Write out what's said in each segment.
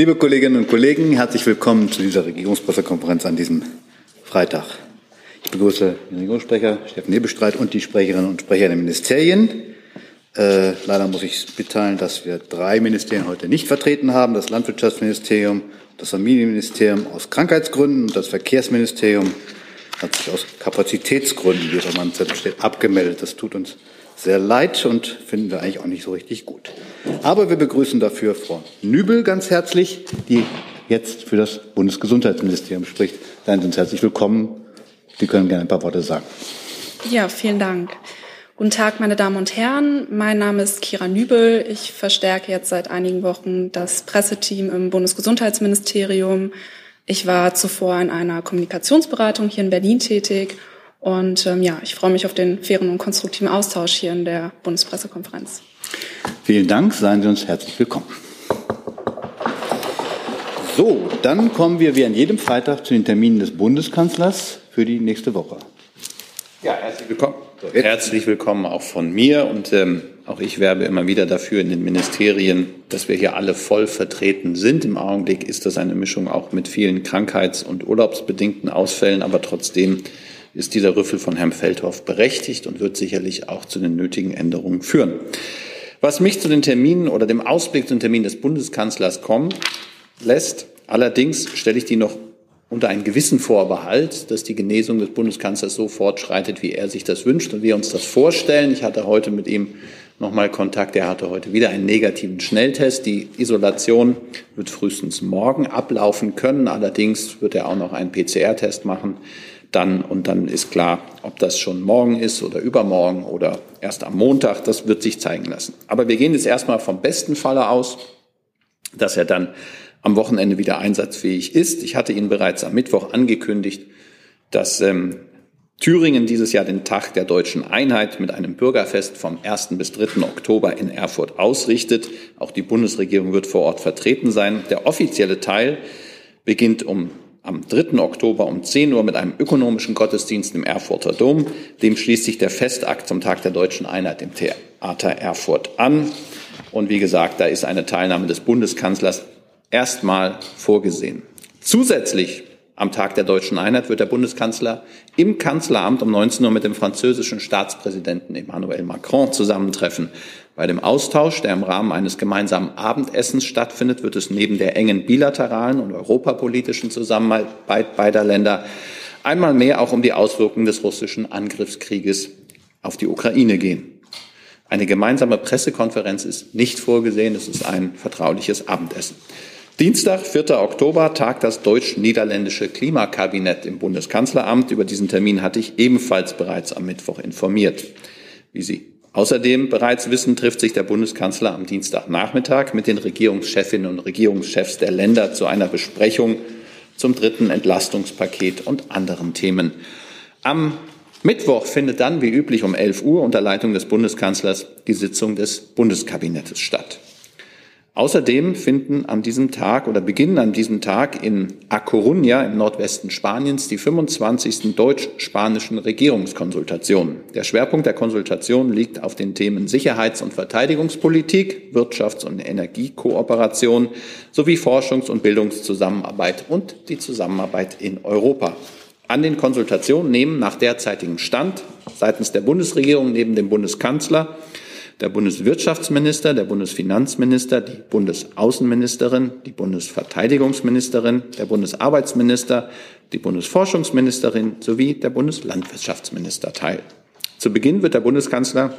Liebe Kolleginnen und Kollegen, herzlich willkommen zu dieser Regierungspressekonferenz an diesem Freitag. Ich begrüße den Regierungssprecher Steffen Hebestreit und die Sprecherinnen und Sprecher der Ministerien. Äh, leider muss ich mitteilen, dass wir drei Ministerien heute nicht vertreten haben. Das Landwirtschaftsministerium, das Familienministerium aus Krankheitsgründen und das Verkehrsministerium hat sich aus Kapazitätsgründen, wie es auf meinem Zettel steht, abgemeldet. Das tut uns sehr leid und finden wir eigentlich auch nicht so richtig gut. Aber wir begrüßen dafür Frau Nübel ganz herzlich, die jetzt für das Bundesgesundheitsministerium spricht. Seien Sie uns herzlich willkommen. Sie können gerne ein paar Worte sagen. Ja, vielen Dank. Guten Tag, meine Damen und Herren. Mein Name ist Kira Nübel. Ich verstärke jetzt seit einigen Wochen das Presseteam im Bundesgesundheitsministerium. Ich war zuvor in einer Kommunikationsberatung hier in Berlin tätig und ähm, ja, ich freue mich auf den fairen und konstruktiven Austausch hier in der Bundespressekonferenz. Vielen Dank, seien Sie uns herzlich willkommen. So, dann kommen wir wie an jedem Freitag zu den Terminen des Bundeskanzlers für die nächste Woche. Ja, herzlich willkommen. Herzlich willkommen auch von mir und ähm, auch ich werbe immer wieder dafür in den Ministerien, dass wir hier alle voll vertreten sind. Im Augenblick ist das eine Mischung auch mit vielen krankheits- und urlaubsbedingten Ausfällen, aber trotzdem ist dieser Rüffel von Herrn Feldhoff berechtigt und wird sicherlich auch zu den nötigen Änderungen führen. Was mich zu den Terminen oder dem Ausblick zu den Terminen des Bundeskanzlers kommen lässt, allerdings stelle ich die noch unter einen gewissen Vorbehalt, dass die Genesung des Bundeskanzlers so fortschreitet, wie er sich das wünscht und wir uns das vorstellen. Ich hatte heute mit ihm nochmal Kontakt. Er hatte heute wieder einen negativen Schnelltest. Die Isolation wird frühestens morgen ablaufen können. Allerdings wird er auch noch einen PCR-Test machen dann und dann ist klar, ob das schon morgen ist oder übermorgen oder erst am Montag, das wird sich zeigen lassen. Aber wir gehen jetzt erstmal vom besten Falle aus, dass er dann am Wochenende wieder einsatzfähig ist. Ich hatte Ihnen bereits am Mittwoch angekündigt, dass ähm, Thüringen dieses Jahr den Tag der deutschen Einheit mit einem Bürgerfest vom 1. bis 3. Oktober in Erfurt ausrichtet. Auch die Bundesregierung wird vor Ort vertreten sein. Der offizielle Teil beginnt um am 3. Oktober um 10 Uhr mit einem ökonomischen Gottesdienst im Erfurter Dom. Dem schließt sich der Festakt zum Tag der deutschen Einheit im Theater Erfurt an. Und wie gesagt, da ist eine Teilnahme des Bundeskanzlers erstmal vorgesehen. Zusätzlich am Tag der deutschen Einheit wird der Bundeskanzler im Kanzleramt um 19 Uhr mit dem französischen Staatspräsidenten Emmanuel Macron zusammentreffen. Bei dem Austausch, der im Rahmen eines gemeinsamen Abendessens stattfindet, wird es neben der engen bilateralen und europapolitischen Zusammenarbeit beider Länder einmal mehr auch um die Auswirkungen des russischen Angriffskrieges auf die Ukraine gehen. Eine gemeinsame Pressekonferenz ist nicht vorgesehen, es ist ein vertrauliches Abendessen. Dienstag, 4. Oktober, tagt das deutsch-niederländische Klimakabinett im Bundeskanzleramt. Über diesen Termin hatte ich ebenfalls bereits am Mittwoch informiert. Wie Sie Außerdem bereits wissen, trifft sich der Bundeskanzler am Dienstagnachmittag mit den Regierungschefinnen und Regierungschefs der Länder zu einer Besprechung zum dritten Entlastungspaket und anderen Themen. Am Mittwoch findet dann, wie üblich, um 11 Uhr unter Leitung des Bundeskanzlers die Sitzung des Bundeskabinettes statt. Außerdem finden an diesem Tag oder beginnen an diesem Tag in A Coruña im Nordwesten Spaniens die 25. deutsch-spanischen Regierungskonsultationen. Der Schwerpunkt der Konsultation liegt auf den Themen Sicherheits- und Verteidigungspolitik, Wirtschafts- und Energiekooperation sowie Forschungs- und Bildungszusammenarbeit und die Zusammenarbeit in Europa. An den Konsultationen nehmen nach derzeitigem Stand seitens der Bundesregierung neben dem Bundeskanzler der Bundeswirtschaftsminister, der Bundesfinanzminister, die Bundesaußenministerin, die Bundesverteidigungsministerin, der Bundesarbeitsminister, die Bundesforschungsministerin sowie der Bundeslandwirtschaftsminister teil. Zu Beginn wird der Bundeskanzler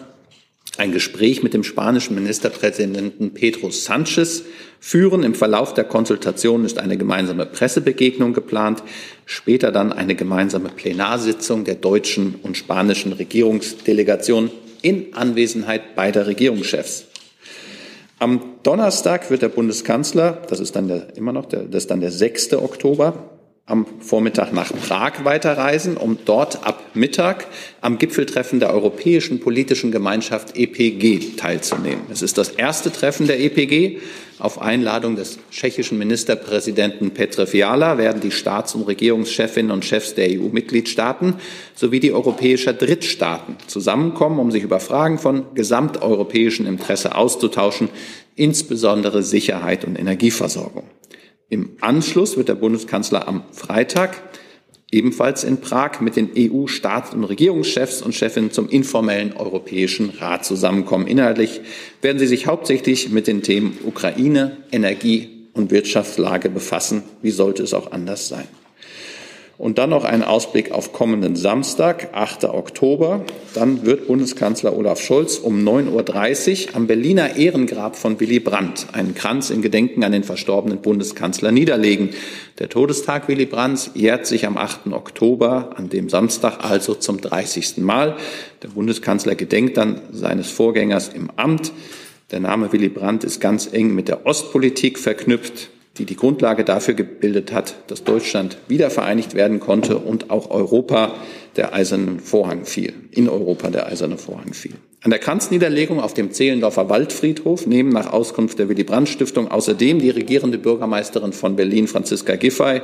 ein Gespräch mit dem spanischen Ministerpräsidenten Pedro Sanchez führen. Im Verlauf der Konsultation ist eine gemeinsame Pressebegegnung geplant, später dann eine gemeinsame Plenarsitzung der deutschen und spanischen Regierungsdelegation in Anwesenheit beider Regierungschefs. Am Donnerstag wird der Bundeskanzler, das ist dann der, immer noch der, das ist dann der 6. Oktober, am Vormittag nach Prag weiterreisen, um dort ab Mittag am Gipfeltreffen der Europäischen Politischen Gemeinschaft EPG teilzunehmen. Es ist das erste Treffen der EPG. Auf Einladung des tschechischen Ministerpräsidenten Petr Fiala werden die Staats- und Regierungschefinnen und Chefs der EU-Mitgliedstaaten sowie die europäischer Drittstaaten zusammenkommen, um sich über Fragen von gesamteuropäischem Interesse auszutauschen, insbesondere Sicherheit und Energieversorgung. Im Anschluss wird der Bundeskanzler am Freitag ebenfalls in Prag mit den EU-Staats- und Regierungschefs und Chefinnen zum informellen Europäischen Rat zusammenkommen. Inhaltlich werden sie sich hauptsächlich mit den Themen Ukraine, Energie und Wirtschaftslage befassen. Wie sollte es auch anders sein? Und dann noch ein Ausblick auf kommenden Samstag, 8. Oktober. Dann wird Bundeskanzler Olaf Scholz um 9.30 Uhr am Berliner Ehrengrab von Willy Brandt einen Kranz in Gedenken an den verstorbenen Bundeskanzler niederlegen. Der Todestag Willy Brandts jährt sich am 8. Oktober, an dem Samstag also zum 30. Mal. Der Bundeskanzler gedenkt dann seines Vorgängers im Amt. Der Name Willy Brandt ist ganz eng mit der Ostpolitik verknüpft die die Grundlage dafür gebildet hat, dass Deutschland wiedervereinigt werden konnte und auch Europa der eiserne Vorhang fiel, in Europa der eiserne Vorhang fiel. An der Kranzniederlegung auf dem Zehlendorfer Waldfriedhof nehmen nach Auskunft der Willy Brandt Stiftung außerdem die regierende Bürgermeisterin von Berlin, Franziska Giffey,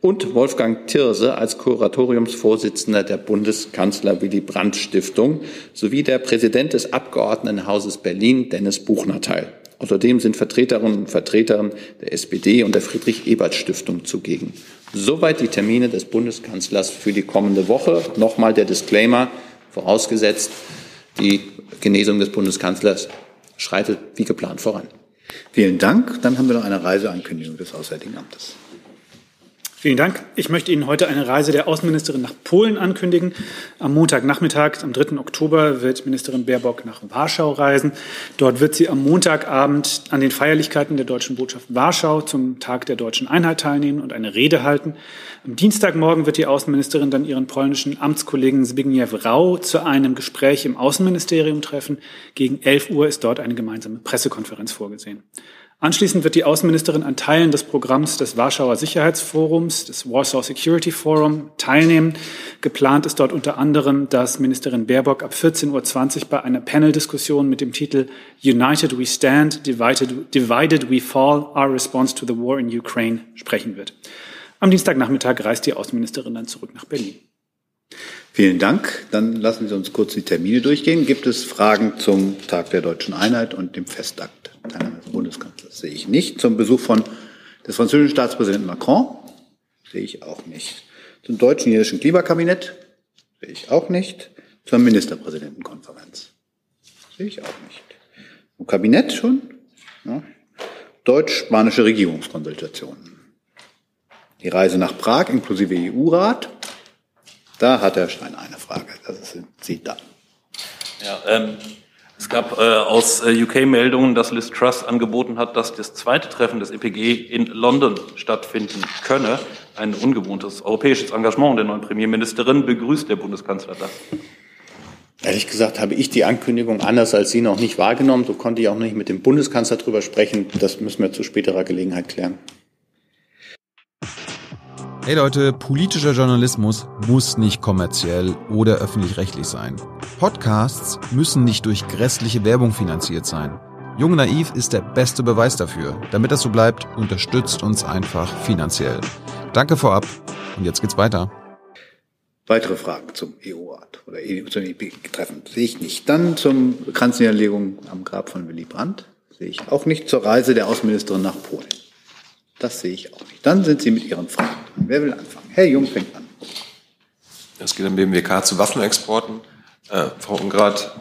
und Wolfgang Thirse als Kuratoriumsvorsitzender der Bundeskanzler Willy Brandt Stiftung sowie der Präsident des Abgeordnetenhauses Berlin, Dennis Buchner teil. Außerdem sind Vertreterinnen und Vertreter der SPD und der Friedrich-Ebert-Stiftung zugegen. Soweit die Termine des Bundeskanzlers für die kommende Woche. Nochmal der Disclaimer, vorausgesetzt, die Genesung des Bundeskanzlers schreitet wie geplant voran. Vielen Dank. Dann haben wir noch eine Reiseankündigung des Auswärtigen Amtes. Vielen Dank. Ich möchte Ihnen heute eine Reise der Außenministerin nach Polen ankündigen. Am Montagnachmittag, am 3. Oktober, wird Ministerin Baerbock nach Warschau reisen. Dort wird sie am Montagabend an den Feierlichkeiten der Deutschen Botschaft Warschau zum Tag der deutschen Einheit teilnehmen und eine Rede halten. Am Dienstagmorgen wird die Außenministerin dann ihren polnischen Amtskollegen Zbigniew Rau zu einem Gespräch im Außenministerium treffen. Gegen 11 Uhr ist dort eine gemeinsame Pressekonferenz vorgesehen. Anschließend wird die Außenministerin an Teilen des Programms des Warschauer Sicherheitsforums, des Warsaw Security Forum, teilnehmen. Geplant ist dort unter anderem, dass Ministerin Baerbock ab 14.20 Uhr bei einer Paneldiskussion mit dem Titel United We Stand, Divided, Divided We Fall, Our Response to the War in Ukraine sprechen wird. Am Dienstagnachmittag reist die Außenministerin dann zurück nach Berlin. Vielen Dank. Dann lassen Sie uns kurz die Termine durchgehen. Gibt es Fragen zum Tag der deutschen Einheit und dem Festakt? Teilnahme des Bundeskanzlers sehe ich nicht. Zum Besuch von des französischen Staatspräsidenten Macron sehe ich auch nicht. Zum deutschen jiddischen Klimakabinett sehe ich auch nicht. Zur Ministerpräsidentenkonferenz sehe ich auch nicht. Im Kabinett schon? Ja. Deutsch-spanische Regierungskonsultationen. Die Reise nach Prag inklusive EU-Rat. Da hat Herr Stein eine Frage. Das sind Sie da. Ja, ähm, es gab äh, aus äh, UK-Meldungen, dass Liz Truss angeboten hat, dass das zweite Treffen des EPG in London stattfinden könne. Ein ungewohntes europäisches Engagement der neuen Premierministerin. Begrüßt der Bundeskanzler das? Ehrlich gesagt habe ich die Ankündigung anders als Sie noch nicht wahrgenommen. So konnte ich auch nicht mit dem Bundeskanzler drüber sprechen. Das müssen wir zu späterer Gelegenheit klären. Hey Leute, politischer Journalismus muss nicht kommerziell oder öffentlich-rechtlich sein. Podcasts müssen nicht durch grässliche Werbung finanziert sein. Jung Naiv ist der beste Beweis dafür. Damit das so bleibt, unterstützt uns einfach finanziell. Danke vorab und jetzt geht's weiter. Weitere Fragen zum EU-Rat oder e zum EP-Treffen sehe ich nicht. Dann zum Kranzniederlegung am Grab von Willy Brandt sehe ich auch nicht. Zur Reise der Außenministerin nach Polen. Das sehe ich auch nicht. Dann sind Sie mit Ihren Fragen. Wer will anfangen? Herr Jung fängt an. Es geht am BMWK zu Waffenexporten. Äh, Frau Ungrad,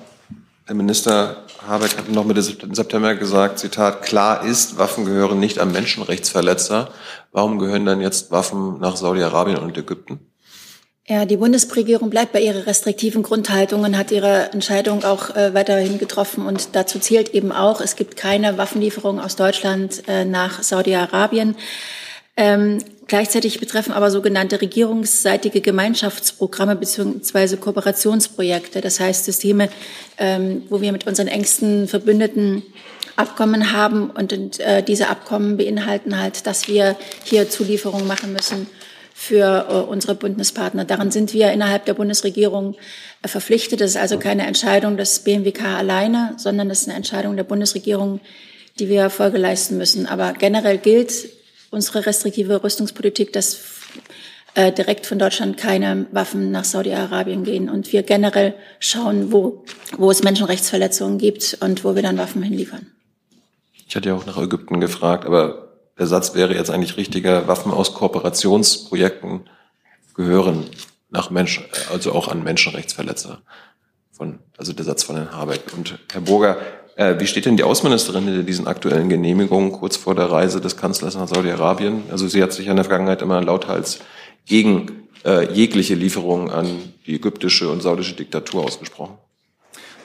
Herr Minister Habeck hat noch Mitte September gesagt, Zitat, klar ist, Waffen gehören nicht an Menschenrechtsverletzer. Warum gehören dann jetzt Waffen nach Saudi-Arabien und Ägypten? Ja, die Bundesregierung bleibt bei ihrer restriktiven Grundhaltung und hat ihre Entscheidung auch äh, weiterhin getroffen. Und dazu zählt eben auch, es gibt keine Waffenlieferung aus Deutschland äh, nach Saudi-Arabien. Ähm, gleichzeitig betreffen aber sogenannte regierungsseitige Gemeinschaftsprogramme beziehungsweise Kooperationsprojekte, das heißt Systeme, ähm, wo wir mit unseren engsten Verbündeten Abkommen haben und, und äh, diese Abkommen beinhalten halt, dass wir hier Zulieferungen machen müssen für äh, unsere Bündnispartner. Daran sind wir innerhalb der Bundesregierung äh, verpflichtet. Das ist also keine Entscheidung des BMWK alleine, sondern das ist eine Entscheidung der Bundesregierung, die wir Folge leisten müssen. Aber generell gilt unsere restriktive Rüstungspolitik, dass äh, direkt von Deutschland keine Waffen nach Saudi-Arabien gehen und wir generell schauen, wo, wo es Menschenrechtsverletzungen gibt und wo wir dann Waffen hinliefern. Ich hatte ja auch nach Ägypten gefragt, aber der Satz wäre jetzt eigentlich richtiger, Waffen aus Kooperationsprojekten gehören nach Mensch, also auch an Menschenrechtsverletzer. Von, also der Satz von Herrn Habeck. Und Herr Burger, äh, wie steht denn die Außenministerin hinter diesen aktuellen Genehmigungen kurz vor der Reise des Kanzlers nach Saudi-Arabien? Also sie hat sich in der Vergangenheit immer lauthals gegen äh, jegliche Lieferungen an die ägyptische und saudische Diktatur ausgesprochen.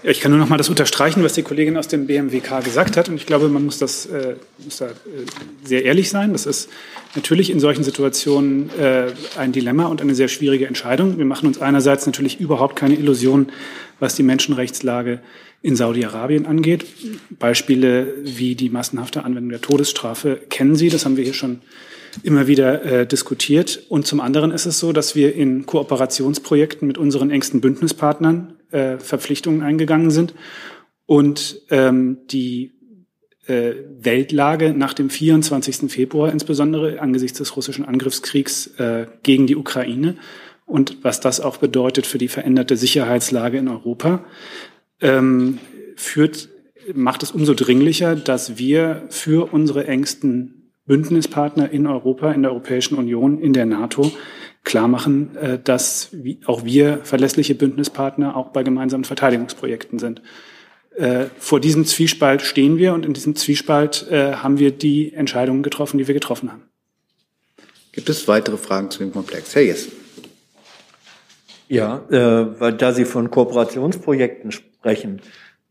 Ja, ich kann nur noch mal das unterstreichen, was die Kollegin aus dem BMWK gesagt hat. Und ich glaube, man muss, das, äh, muss da äh, sehr ehrlich sein. Das ist natürlich in solchen Situationen äh, ein Dilemma und eine sehr schwierige Entscheidung. Wir machen uns einerseits natürlich überhaupt keine Illusionen, was die Menschenrechtslage in Saudi-Arabien angeht. Beispiele wie die massenhafte Anwendung der Todesstrafe kennen Sie. Das haben wir hier schon immer wieder äh, diskutiert. Und zum anderen ist es so, dass wir in Kooperationsprojekten mit unseren engsten Bündnispartnern äh, Verpflichtungen eingegangen sind und ähm, die äh, Weltlage nach dem 24. Februar, insbesondere angesichts des russischen Angriffskriegs äh, gegen die Ukraine und was das auch bedeutet für die veränderte Sicherheitslage in Europa, ähm, führt, macht es umso dringlicher, dass wir für unsere engsten Bündnispartner in Europa, in der Europäischen Union, in der NATO klar machen, äh, dass auch wir verlässliche Bündnispartner auch bei gemeinsamen Verteidigungsprojekten sind. Äh, vor diesem Zwiespalt stehen wir und in diesem Zwiespalt äh, haben wir die Entscheidungen getroffen, die wir getroffen haben. Gibt es weitere Fragen zu dem Komplex? Herr Jessen. Ja, äh, weil da Sie von Kooperationsprojekten sprechen,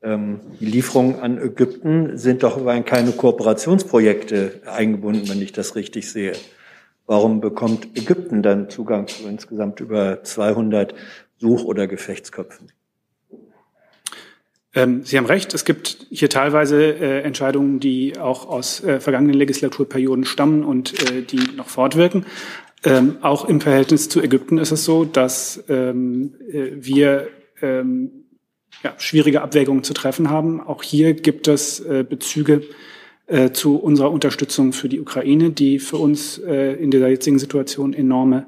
ähm, die Lieferungen an Ägypten sind doch in keine Kooperationsprojekte eingebunden, wenn ich das richtig sehe. Warum bekommt Ägypten dann Zugang zu insgesamt über 200 Such- oder Gefechtsköpfen? Ähm, Sie haben recht. Es gibt hier teilweise äh, Entscheidungen, die auch aus äh, vergangenen Legislaturperioden stammen und äh, die noch fortwirken. Ähm, auch im Verhältnis zu Ägypten ist es so, dass ähm, äh, wir ähm, ja, schwierige Abwägungen zu treffen haben. Auch hier gibt es äh, Bezüge äh, zu unserer Unterstützung für die Ukraine, die für uns äh, in dieser jetzigen Situation enorme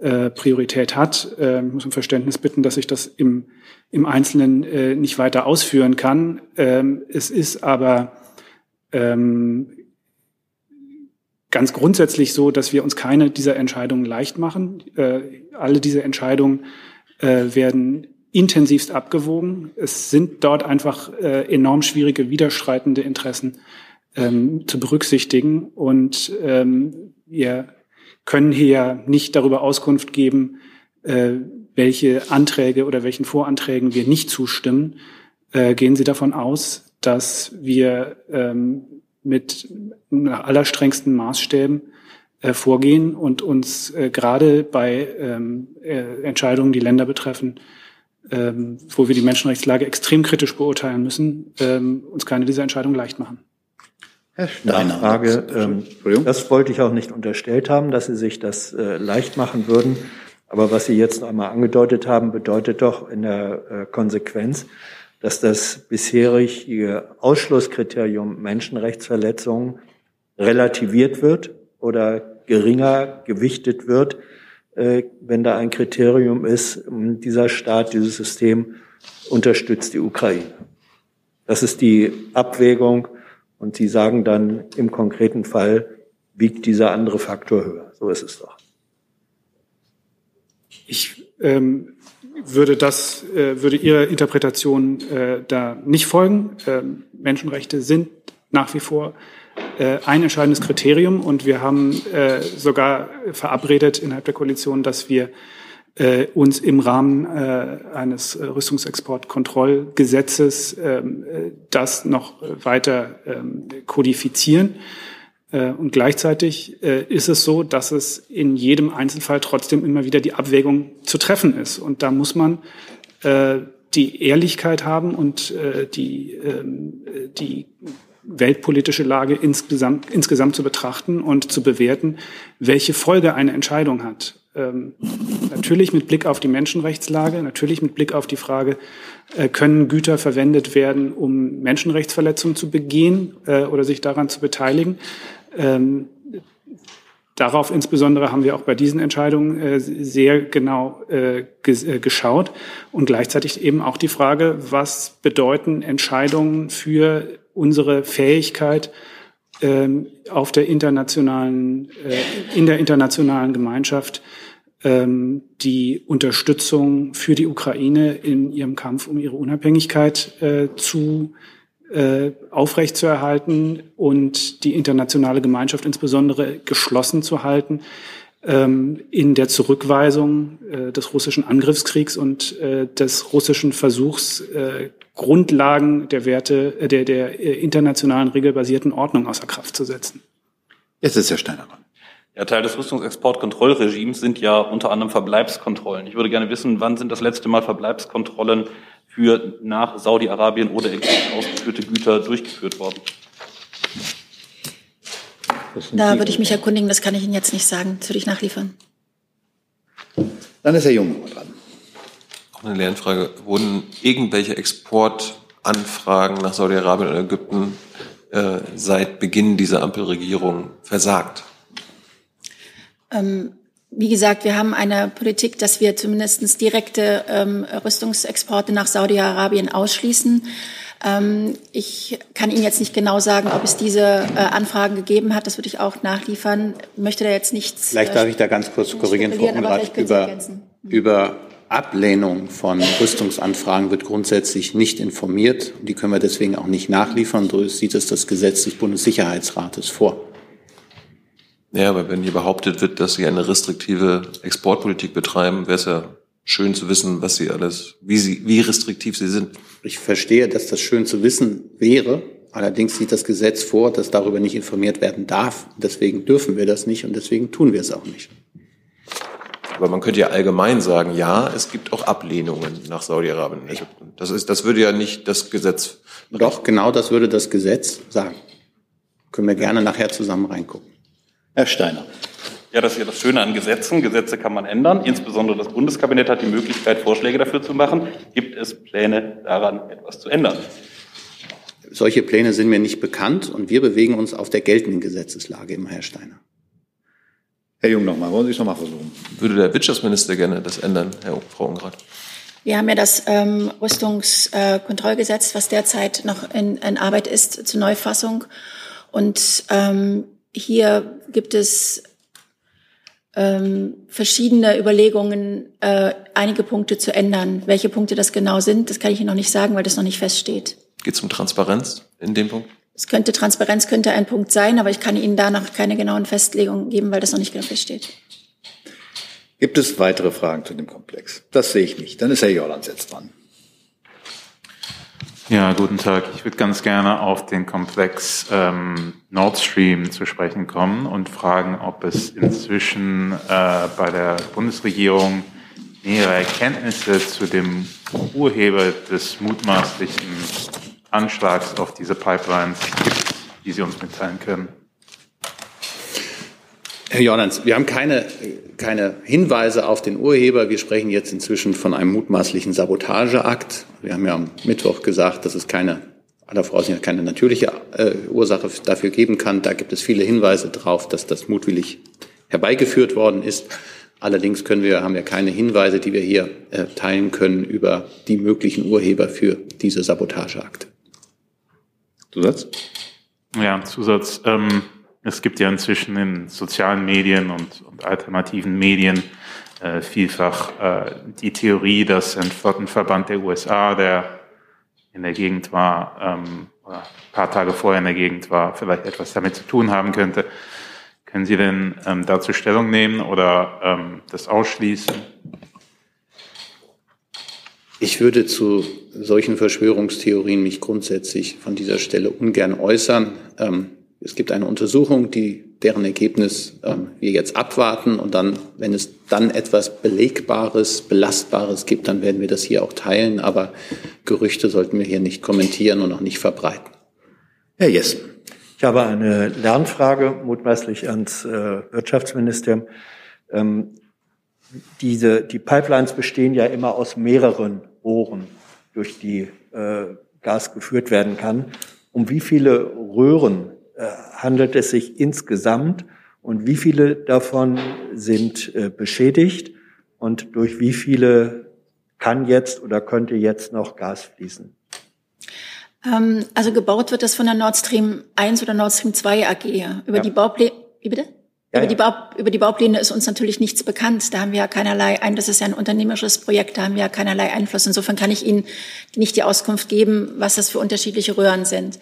äh, Priorität hat. Äh, ich muss um Verständnis bitten, dass ich das im, im Einzelnen äh, nicht weiter ausführen kann. Ähm, es ist aber ähm, ganz grundsätzlich so, dass wir uns keine dieser Entscheidungen leicht machen. Alle diese Entscheidungen werden intensivst abgewogen. Es sind dort einfach enorm schwierige, widerstreitende Interessen ähm, zu berücksichtigen. Und ähm, wir können hier nicht darüber Auskunft geben, äh, welche Anträge oder welchen Voranträgen wir nicht zustimmen. Äh, gehen Sie davon aus, dass wir ähm, mit nach allerstrengsten Maßstäben äh, vorgehen und uns äh, gerade bei ähm, äh, Entscheidungen, die Länder betreffen, ähm, wo wir die Menschenrechtslage extrem kritisch beurteilen müssen, ähm, uns keine dieser Entscheidungen leicht machen. Herr Steiner. Frage, ähm, das wollte ich auch nicht unterstellt haben, dass Sie sich das äh, leicht machen würden. Aber was Sie jetzt noch einmal angedeutet haben, bedeutet doch in der äh, Konsequenz, dass das bisherige Ausschlusskriterium Menschenrechtsverletzungen relativiert wird oder geringer gewichtet wird, äh, wenn da ein Kriterium ist, dieser Staat, dieses System unterstützt die Ukraine. Das ist die Abwägung, und Sie sagen dann im konkreten Fall, wiegt dieser andere Faktor höher. So ist es doch. Ich ähm, würde das, äh, würde Ihrer Interpretation äh, da nicht folgen. Ähm, Menschenrechte sind nach wie vor äh, ein entscheidendes Kriterium und wir haben äh, sogar verabredet innerhalb der Koalition, dass wir äh, uns im Rahmen äh, eines äh, Rüstungsexportkontrollgesetzes ähm, äh, das noch weiter ähm, kodifizieren. Äh, und gleichzeitig äh, ist es so, dass es in jedem Einzelfall trotzdem immer wieder die Abwägung zu treffen ist. Und da muss man äh, die Ehrlichkeit haben und äh, die, äh, die weltpolitische Lage insgesamt, insgesamt zu betrachten und zu bewerten, welche Folge eine Entscheidung hat ähm, natürlich mit Blick auf die Menschenrechtslage, natürlich mit Blick auf die Frage, äh, können Güter verwendet werden, um Menschenrechtsverletzungen zu begehen äh, oder sich daran zu beteiligen. Ähm, darauf insbesondere haben wir auch bei diesen Entscheidungen äh, sehr genau äh, ges äh, geschaut und gleichzeitig eben auch die Frage, was bedeuten Entscheidungen für unsere Fähigkeit, ähm, auf der internationalen, äh, in der internationalen Gemeinschaft ähm, die Unterstützung für die Ukraine in ihrem Kampf um ihre Unabhängigkeit äh, zu äh, aufrechtzuerhalten und die internationale Gemeinschaft insbesondere geschlossen zu halten ähm, in der Zurückweisung äh, des russischen Angriffskriegs und äh, des russischen Versuchs, äh, Grundlagen der Werte, der, der internationalen regelbasierten Ordnung außer Kraft zu setzen. Jetzt ist Herr Steiner dran. Ja, Teil des Rüstungsexportkontrollregimes sind ja unter anderem Verbleibskontrollen. Ich würde gerne wissen, wann sind das letzte Mal Verbleibskontrollen für nach Saudi-Arabien oder Ägypten ausgeführte Güter durchgeführt worden? Da würde ich mich erkundigen, das kann ich Ihnen jetzt nicht sagen. Das würde ich nachliefern. Dann ist Herr Jung dran. Auch eine Lernfrage. Wurden irgendwelche Exportanfragen nach Saudi-Arabien oder Ägypten äh, seit Beginn dieser Ampelregierung versagt? Ähm, wie gesagt, wir haben eine Politik, dass wir zumindest direkte ähm, Rüstungsexporte nach Saudi-Arabien ausschließen. Ähm, ich kann Ihnen jetzt nicht genau sagen, ob es diese äh, Anfragen gegeben hat. Das würde ich auch nachliefern. Möchte da jetzt nichts. Vielleicht darf ich da ganz kurz korrigieren, Frau Unrat. Über, über Ablehnung von Rüstungsanfragen wird grundsätzlich nicht informiert. Die können wir deswegen auch nicht nachliefern. So sieht es das Gesetz des Bundessicherheitsrates vor. Ja, aber wenn hier behauptet wird, dass Sie eine restriktive Exportpolitik betreiben, wäre es ja schön zu wissen, was Sie alles, wie Sie, wie restriktiv Sie sind. Ich verstehe, dass das schön zu wissen wäre. Allerdings sieht das Gesetz vor, dass darüber nicht informiert werden darf. Deswegen dürfen wir das nicht und deswegen tun wir es auch nicht. Aber man könnte ja allgemein sagen, ja, es gibt auch Ablehnungen nach Saudi-Arabien. Das ist, das würde ja nicht das Gesetz. Doch, genau das würde das Gesetz sagen. Können wir gerne nachher zusammen reingucken. Herr Steiner. Ja, das ist ja das Schöne an Gesetzen. Gesetze kann man ändern. Insbesondere das Bundeskabinett hat die Möglichkeit, Vorschläge dafür zu machen. Gibt es Pläne daran, etwas zu ändern? Solche Pläne sind mir nicht bekannt und wir bewegen uns auf der geltenden Gesetzeslage immer, Herr Steiner. Herr Jung nochmal, wollen Sie es nochmal versuchen? Würde der Wirtschaftsminister gerne das ändern, Herr Frau Ungrad? Wir haben ja das ähm, Rüstungskontrollgesetz, äh, was derzeit noch in, in Arbeit ist, zur Neufassung. Und ähm, hier gibt es ähm, verschiedene Überlegungen, äh, einige Punkte zu ändern. Welche Punkte das genau sind, das kann ich Ihnen noch nicht sagen, weil das noch nicht feststeht. Geht es um Transparenz in dem Punkt? Es könnte Transparenz könnte ein Punkt sein, aber ich kann Ihnen da noch keine genauen Festlegungen geben, weil das noch nicht genau feststeht. Gibt es weitere Fragen zu dem Komplex? Das sehe ich nicht. Dann ist Herr Jorland jetzt dran. Ja, guten Tag. Ich würde ganz gerne auf den Komplex ähm, Nord Stream zu sprechen kommen und fragen, ob es inzwischen äh, bei der Bundesregierung nähere Erkenntnisse zu dem Urheber des mutmaßlichen Anschlags auf diese Pipelines gibt, die Sie uns mitteilen können. Herr Jordans, wir haben keine, keine Hinweise auf den Urheber. Wir sprechen jetzt inzwischen von einem mutmaßlichen Sabotageakt. Wir haben ja am Mittwoch gesagt, dass es keine, aller Voraussicht keine natürliche äh, Ursache dafür geben kann. Da gibt es viele Hinweise darauf, dass das mutwillig herbeigeführt worden ist. Allerdings können wir, haben wir keine Hinweise, die wir hier äh, teilen können über die möglichen Urheber für diese Sabotageakte. Zusatz? Ja, Zusatz. Ähm es gibt ja inzwischen in sozialen Medien und, und alternativen Medien äh, vielfach äh, die Theorie, dass ein Flottenverband der USA, der in der Gegend war, ähm, oder ein paar Tage vorher in der Gegend war, vielleicht etwas damit zu tun haben könnte. Können Sie denn ähm, dazu Stellung nehmen oder ähm, das ausschließen? Ich würde zu solchen Verschwörungstheorien mich grundsätzlich von dieser Stelle ungern äußern. Ähm, es gibt eine Untersuchung, die, deren Ergebnis ähm, wir jetzt abwarten. Und dann, wenn es dann etwas Belegbares, Belastbares gibt, dann werden wir das hier auch teilen. Aber Gerüchte sollten wir hier nicht kommentieren und auch nicht verbreiten. Herr Jessen. Ich habe eine Lernfrage, mutmaßlich ans äh, Wirtschaftsministerium. Ähm, diese, die Pipelines bestehen ja immer aus mehreren Rohren, durch die äh, Gas geführt werden kann. Um wie viele Röhren handelt es sich insgesamt und wie viele davon sind äh, beschädigt und durch wie viele kann jetzt oder könnte jetzt noch Gas fließen? Ähm, also gebaut wird das von der Nord Stream 1 oder Nord Stream 2 AG. Über ja. die Baupläne, wie bitte? Ja, über, die Bau, über die Baupläne ist uns natürlich nichts bekannt. Da haben wir ja keinerlei, ein, das ist ja ein unternehmerisches Projekt, da haben wir ja keinerlei Einfluss. Insofern kann ich Ihnen nicht die Auskunft geben, was das für unterschiedliche Röhren sind.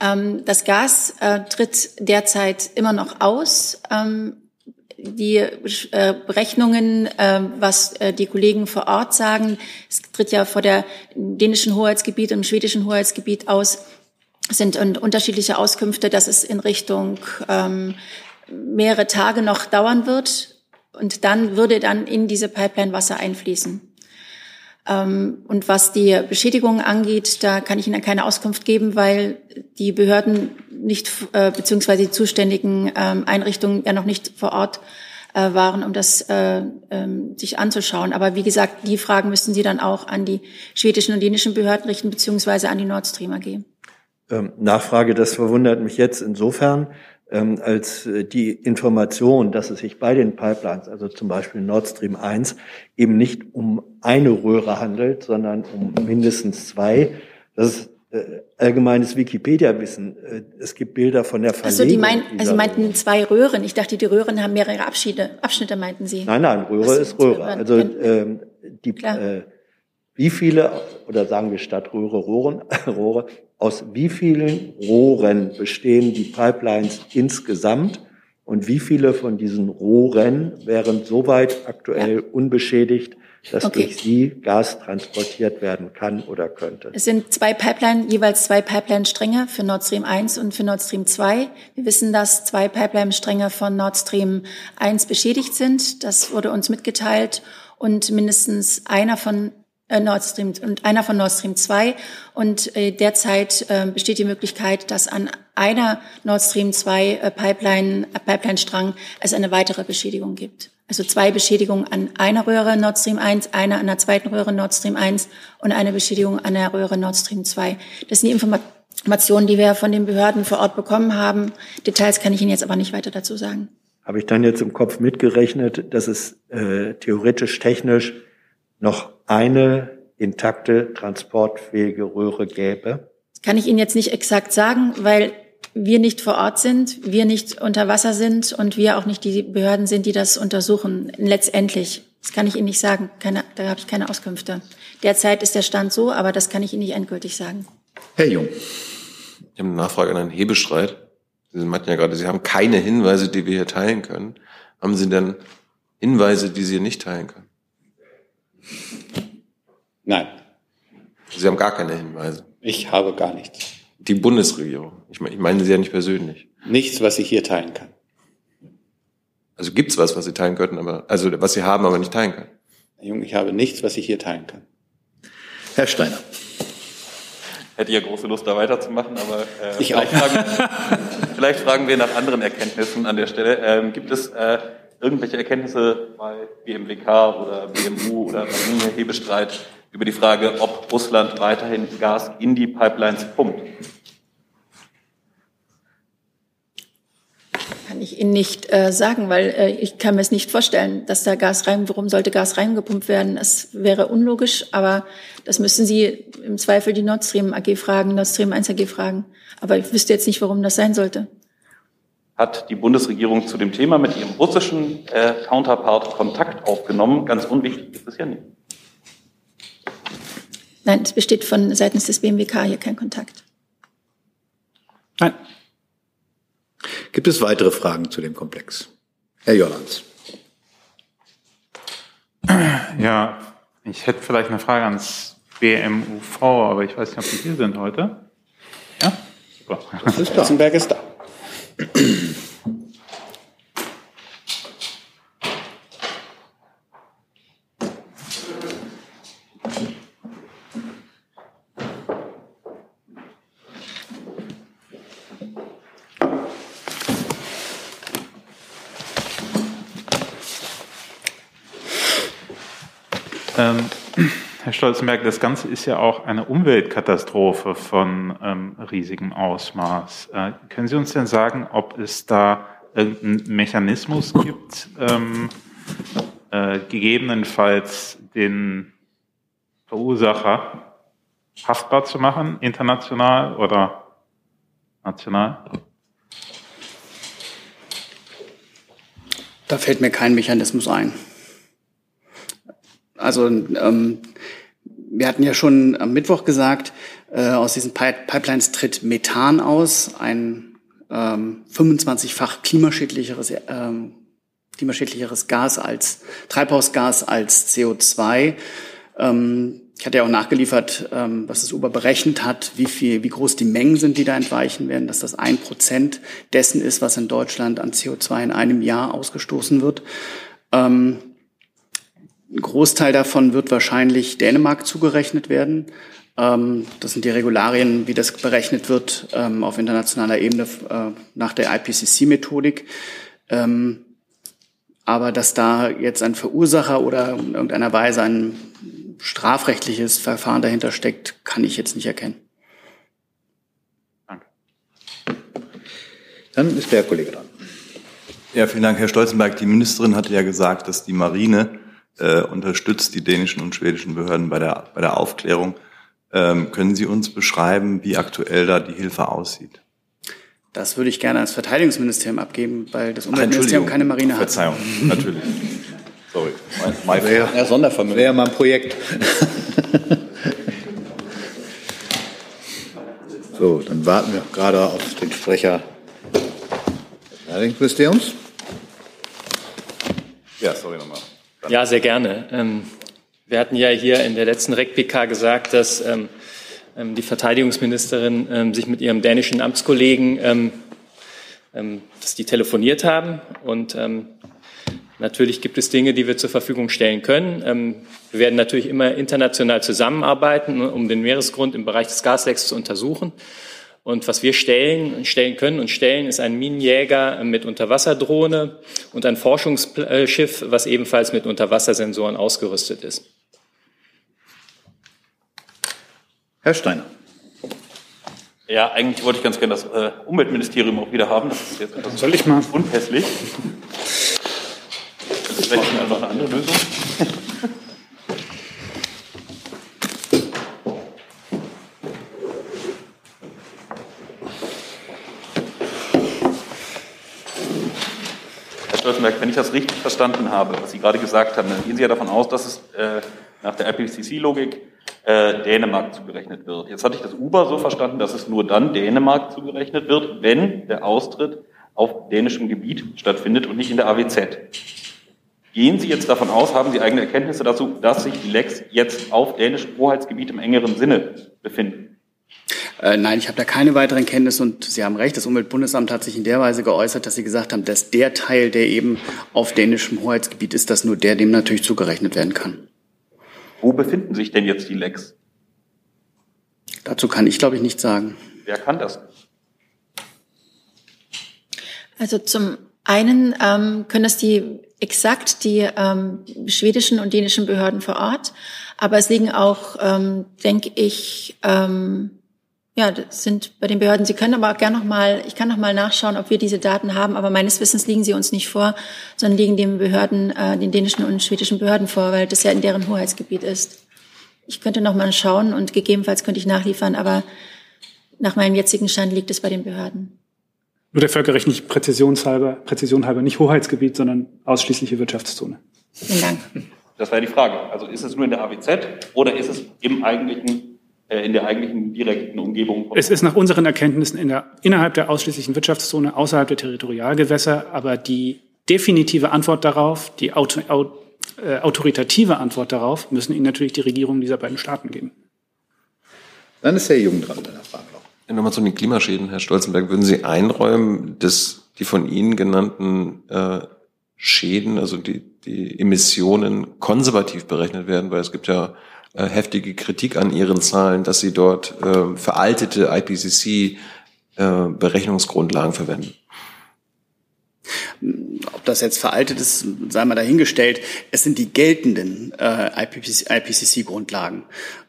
Ähm, das Gas äh, tritt derzeit immer noch aus. Ähm, die äh, Berechnungen, äh, was äh, die Kollegen vor Ort sagen, es tritt ja vor der dänischen Hoheitsgebiet und im schwedischen Hoheitsgebiet aus, sind unterschiedliche Auskünfte, dass es in Richtung ähm, mehrere Tage noch dauern wird und dann würde dann in diese Pipeline Wasser einfließen. Ähm, und was die Beschädigung angeht, da kann ich Ihnen keine Auskunft geben, weil die Behörden nicht, äh, beziehungsweise die zuständigen ähm, Einrichtungen ja noch nicht vor Ort äh, waren, um das äh, ähm, sich anzuschauen. Aber wie gesagt, die Fragen müssten Sie dann auch an die schwedischen und dänischen Behörden richten, beziehungsweise an die Nord Stream AG. Nachfrage, das verwundert mich jetzt insofern, ähm, als äh, die Information, dass es sich bei den Pipelines, also zum Beispiel Nord Stream 1, eben nicht um eine Röhre handelt, sondern um mindestens zwei. Das ist äh, allgemeines Wikipedia-Wissen. Äh, es gibt Bilder von der Verlegung. Also, die mein, also meinten zwei Röhren. Ich dachte, die Röhren haben mehrere Abschiede, Abschnitte, meinten Sie. Nein, nein, Röhre Was ist Röhre. Also ähm, die, äh, wie viele, oder sagen wir statt Röhre, Rohren, Rohre, aus wie vielen Rohren bestehen die Pipelines insgesamt und wie viele von diesen Rohren wären soweit aktuell ja. unbeschädigt, dass okay. durch sie Gas transportiert werden kann oder könnte. Es sind zwei Pipeline, jeweils zwei Pipeline-Stränge für Nord Stream 1 und für Nord Stream 2. Wir wissen, dass zwei Pipeline-Stränge von Nord Stream 1 beschädigt sind. Das wurde uns mitgeteilt. Und mindestens einer von äh, Nord Stream und einer von Nord Stream 2. Und äh, derzeit äh, besteht die Möglichkeit, dass an einer Nord Stream 2 äh, Pipeline, äh, Pipeline-Strang es eine weitere Beschädigung gibt. Also zwei Beschädigungen an einer Röhre Nord Stream 1, eine an der zweiten Röhre Nord Stream 1 und eine Beschädigung an der Röhre Nord Stream 2. Das sind die Informationen, die wir von den Behörden vor Ort bekommen haben. Details kann ich Ihnen jetzt aber nicht weiter dazu sagen. Habe ich dann jetzt im Kopf mitgerechnet, dass es äh, theoretisch technisch noch eine intakte, transportfähige Röhre gäbe? Das kann ich Ihnen jetzt nicht exakt sagen, weil wir nicht vor Ort sind, wir nicht unter Wasser sind und wir auch nicht die Behörden sind, die das untersuchen. Letztendlich, das kann ich Ihnen nicht sagen. Keine, da habe ich keine Auskünfte. Derzeit ist der Stand so, aber das kann ich Ihnen nicht endgültig sagen. Herr Jung. Ich habe eine Nachfrage an Herrn Hebestreit. Sie meinten ja gerade, Sie haben keine Hinweise, die wir hier teilen können. Haben Sie denn Hinweise, die Sie hier nicht teilen können? Nein. Sie haben gar keine Hinweise. Ich habe gar nichts. Die Bundesregierung. Ich meine, ich meine Sie ja nicht persönlich. Nichts, was ich hier teilen kann. Also gibt's was, was Sie teilen könnten, aber also was Sie haben, aber nicht teilen können. Herr Jung, ich habe nichts, was ich hier teilen kann. Herr Steiner. Hätte ja große Lust, da weiterzumachen, aber äh, ich vielleicht, fragen, vielleicht fragen wir nach anderen Erkenntnissen an der Stelle. Ähm, gibt es äh, irgendwelche Erkenntnisse bei BMWK oder BMU oder bei Hebestreit über die Frage, ob Russland weiterhin Gas in die Pipelines pumpt? Kann ich Ihnen nicht äh, sagen, weil äh, ich kann mir es nicht vorstellen, dass da Gas rein, warum sollte Gas reingepumpt werden? Es wäre unlogisch, aber das müssen Sie im Zweifel die Nord Stream AG fragen, Nord Stream 1 AG fragen. Aber ich wüsste jetzt nicht, warum das sein sollte hat die Bundesregierung zu dem Thema mit ihrem russischen äh, Counterpart Kontakt aufgenommen. Ganz unwichtig ist es ja nicht. Nein, es besteht von seitens des BMWK hier kein Kontakt. Nein. Gibt es weitere Fragen zu dem Komplex? Herr Jollands. Ja, ich hätte vielleicht eine Frage ans BMUV, aber ich weiß nicht, ob Sie hier sind heute. Ja? Super. Das ist da. ist da. Stolzenberg, das Ganze ist ja auch eine Umweltkatastrophe von ähm, riesigem Ausmaß. Äh, können Sie uns denn sagen, ob es da irgendeinen Mechanismus gibt, ähm, äh, gegebenenfalls den Verursacher haftbar zu machen, international oder national? Da fällt mir kein Mechanismus ein. Also ähm, wir hatten ja schon am Mittwoch gesagt, äh, aus diesen Pipelines tritt Methan aus, ein ähm, 25-fach klimaschädlicheres, ähm, klimaschädlicheres Gas als Treibhausgas als CO2. Ähm, ich hatte ja auch nachgeliefert, ähm, was das Uber berechnet hat, wie viel, wie groß die Mengen sind, die da entweichen werden, dass das ein Prozent dessen ist, was in Deutschland an CO2 in einem Jahr ausgestoßen wird. Ähm, ein Großteil davon wird wahrscheinlich Dänemark zugerechnet werden. Ähm, das sind die Regularien, wie das berechnet wird ähm, auf internationaler Ebene äh, nach der IPCC-Methodik. Ähm, aber dass da jetzt ein Verursacher oder in irgendeiner Weise ein strafrechtliches Verfahren dahinter steckt, kann ich jetzt nicht erkennen. Danke. Dann ist der Kollege dran. Ja, vielen Dank, Herr Stolzenberg. Die Ministerin hatte ja gesagt, dass die Marine äh, unterstützt die dänischen und schwedischen Behörden bei der, bei der Aufklärung. Ähm, können Sie uns beschreiben, wie aktuell da die Hilfe aussieht? Das würde ich gerne ans Verteidigungsministerium abgeben, weil das Umweltministerium keine Marine hat. Verzeihung, natürlich. Sorry. Mein, mein ja, Sondervermögen. Wäre mal ein Projekt. so, dann warten wir gerade auf den Sprecher des Verteidigungsministeriums. Ja, sorry nochmal. Ja, sehr gerne. Ähm, wir hatten ja hier in der letzten REC-PK gesagt, dass ähm, ähm, die Verteidigungsministerin sich mit ihrem dänischen Amtskollegen, dass die telefoniert haben und Natürlich gibt es Dinge, die wir zur Verfügung stellen können. Wir werden natürlich immer international zusammenarbeiten, um den Meeresgrund im Bereich des Gaslecks zu untersuchen. Und was wir stellen, stellen können und stellen, ist ein Minenjäger mit Unterwasserdrohne und ein Forschungsschiff, was ebenfalls mit Unterwassersensoren ausgerüstet ist. Herr Steiner. Ja, eigentlich wollte ich ganz gerne das äh, Umweltministerium auch wieder haben. Das ist jetzt etwas Soll ich mal? unpässlich. Vielleicht einfach eine andere Lösung. Stoltenberg, wenn ich das richtig verstanden habe, was Sie gerade gesagt haben, dann gehen Sie ja davon aus, dass es äh, nach der IPCC-Logik äh, Dänemark zugerechnet wird. Jetzt hatte ich das Uber so verstanden, dass es nur dann Dänemark zugerechnet wird, wenn der Austritt auf dänischem Gebiet stattfindet und nicht in der AWZ. Gehen Sie jetzt davon aus, haben Sie eigene Erkenntnisse dazu, dass sich die Lecks jetzt auf dänischem Hoheitsgebiet im engeren Sinne befinden? Äh, nein, ich habe da keine weiteren Kenntnisse und Sie haben recht, das Umweltbundesamt hat sich in der Weise geäußert, dass sie gesagt haben, dass der Teil, der eben auf dänischem Hoheitsgebiet ist, dass nur der dem natürlich zugerechnet werden kann. Wo befinden sich denn jetzt die Lecks? Dazu kann ich, glaube ich, nichts sagen. Wer kann das? Also zum einen ähm, können das die exakt die ähm, schwedischen und dänischen Behörden vor Ort, aber es liegen auch, ähm, denke ich, ähm, ja, das sind bei den Behörden. Sie können aber auch gerne noch mal, ich kann noch mal nachschauen, ob wir diese Daten haben, aber meines Wissens liegen sie uns nicht vor, sondern liegen den Behörden, äh, den dänischen und schwedischen Behörden vor, weil das ja in deren Hoheitsgebiet ist. Ich könnte noch mal schauen und gegebenenfalls könnte ich nachliefern, aber nach meinem jetzigen Stand liegt es bei den Behörden. Nur der völkerrechtlich präzisionshalber, Präzision halber nicht Hoheitsgebiet, sondern ausschließliche Wirtschaftszone. Vielen Dank. Das wäre die Frage. Also ist es nur in der AWZ oder ist es im eigentlichen in der eigentlichen direkten Umgebung. Es ist nach unseren Erkenntnissen in der, innerhalb der ausschließlichen Wirtschaftszone, außerhalb der Territorialgewässer, aber die definitive Antwort darauf, die auto, äh, autoritative Antwort darauf, müssen Ihnen natürlich die Regierungen dieser beiden Staaten geben. Dann ist Herr Jung dran mit einer Frage noch. Nochmal zu den Klimaschäden, Herr Stolzenberg. Würden Sie einräumen, dass die von Ihnen genannten äh, Schäden, also die, die Emissionen konservativ berechnet werden? Weil es gibt ja äh, heftige Kritik an ihren Zahlen, dass sie dort äh, veraltete IPCC-Berechnungsgrundlagen äh, verwenden. Ob das jetzt veraltet ist, sei mal dahingestellt. Es sind die geltenden äh, IPCC-Grundlagen.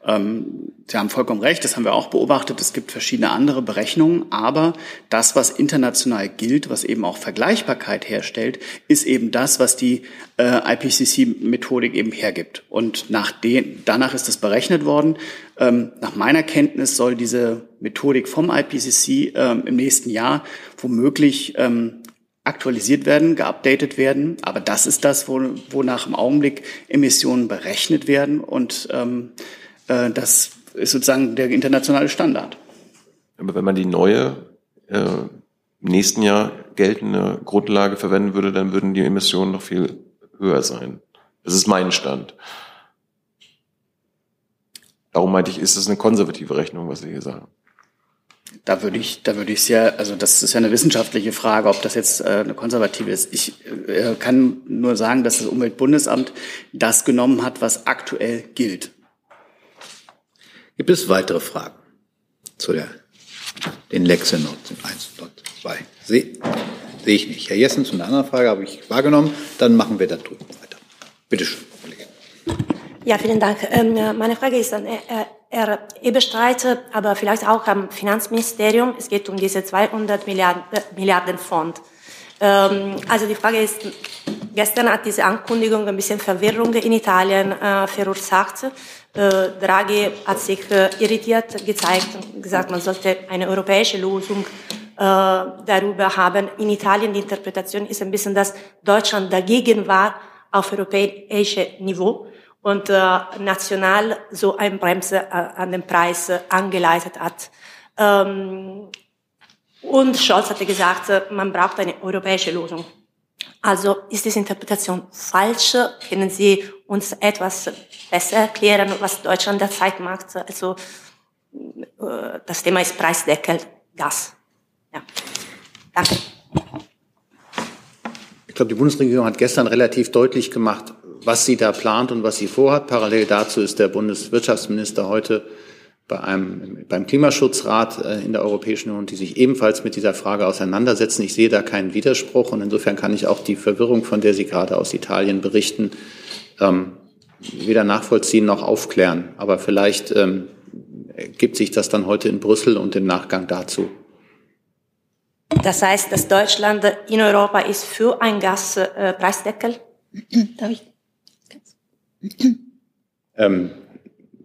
Ähm, Sie haben vollkommen recht, das haben wir auch beobachtet. Es gibt verschiedene andere Berechnungen, aber das, was international gilt, was eben auch Vergleichbarkeit herstellt, ist eben das, was die äh, IPCC-Methodik eben hergibt. Und nach den, danach ist das berechnet worden. Ähm, nach meiner Kenntnis soll diese Methodik vom IPCC ähm, im nächsten Jahr womöglich ähm, aktualisiert werden, geupdatet werden. Aber das ist das, wo, wonach im Augenblick Emissionen berechnet werden. Und ähm, äh, das ist sozusagen der internationale Standard. Aber wenn man die neue, äh, im nächsten Jahr geltende Grundlage verwenden würde, dann würden die Emissionen noch viel höher sein. Das ist mein Stand. Darum meinte ich, ist es eine konservative Rechnung, was Sie hier sagen. Da würde ich, da würde ich sehr, also das ist ja eine wissenschaftliche Frage, ob das jetzt äh, eine konservative ist. Ich äh, kann nur sagen, dass das Umweltbundesamt das genommen hat, was aktuell gilt. Gibt es weitere Fragen zu der, den Lexen und 1 und 2? Sehe seh ich nicht. Herr Jessen, zu einer anderen Frage habe ich wahrgenommen. Dann machen wir da drüben weiter. Bitte schön, Kollege. Ja, vielen Dank. Ähm, meine Frage ist an Herr Eberstreit, aber vielleicht auch am Finanzministerium. Es geht um diese 200 Milliarden, äh, Milliarden Fonds. Ähm, also die Frage ist, gestern hat diese Ankündigung ein bisschen Verwirrung in Italien äh, verursacht. Äh, Draghi hat sich äh, irritiert gezeigt und gesagt, man sollte eine europäische Lösung äh, darüber haben. In Italien die Interpretation ist ein bisschen, dass Deutschland dagegen war auf europäischem Niveau und äh, national so eine Bremse äh, an den Preis äh, angeleitet hat. Ähm, und Scholz hatte gesagt, man braucht eine europäische Lösung. Also ist diese Interpretation falsch? Können Sie uns etwas besser erklären, was Deutschland derzeit macht? Also äh, das Thema ist Preisdeckel, Gas. Ja. Danke. Ich glaube, die Bundesregierung hat gestern relativ deutlich gemacht, was sie da plant und was sie vorhat. Parallel dazu ist der Bundeswirtschaftsminister heute bei einem, beim Klimaschutzrat äh, in der Europäischen Union, die sich ebenfalls mit dieser Frage auseinandersetzen. Ich sehe da keinen Widerspruch und insofern kann ich auch die Verwirrung, von der Sie gerade aus Italien berichten, ähm, weder nachvollziehen noch aufklären. Aber vielleicht ähm, gibt sich das dann heute in Brüssel und im Nachgang dazu. Das heißt, dass Deutschland in Europa ist für einen Gaspreisdeckel? Äh, Darf ich? Ähm,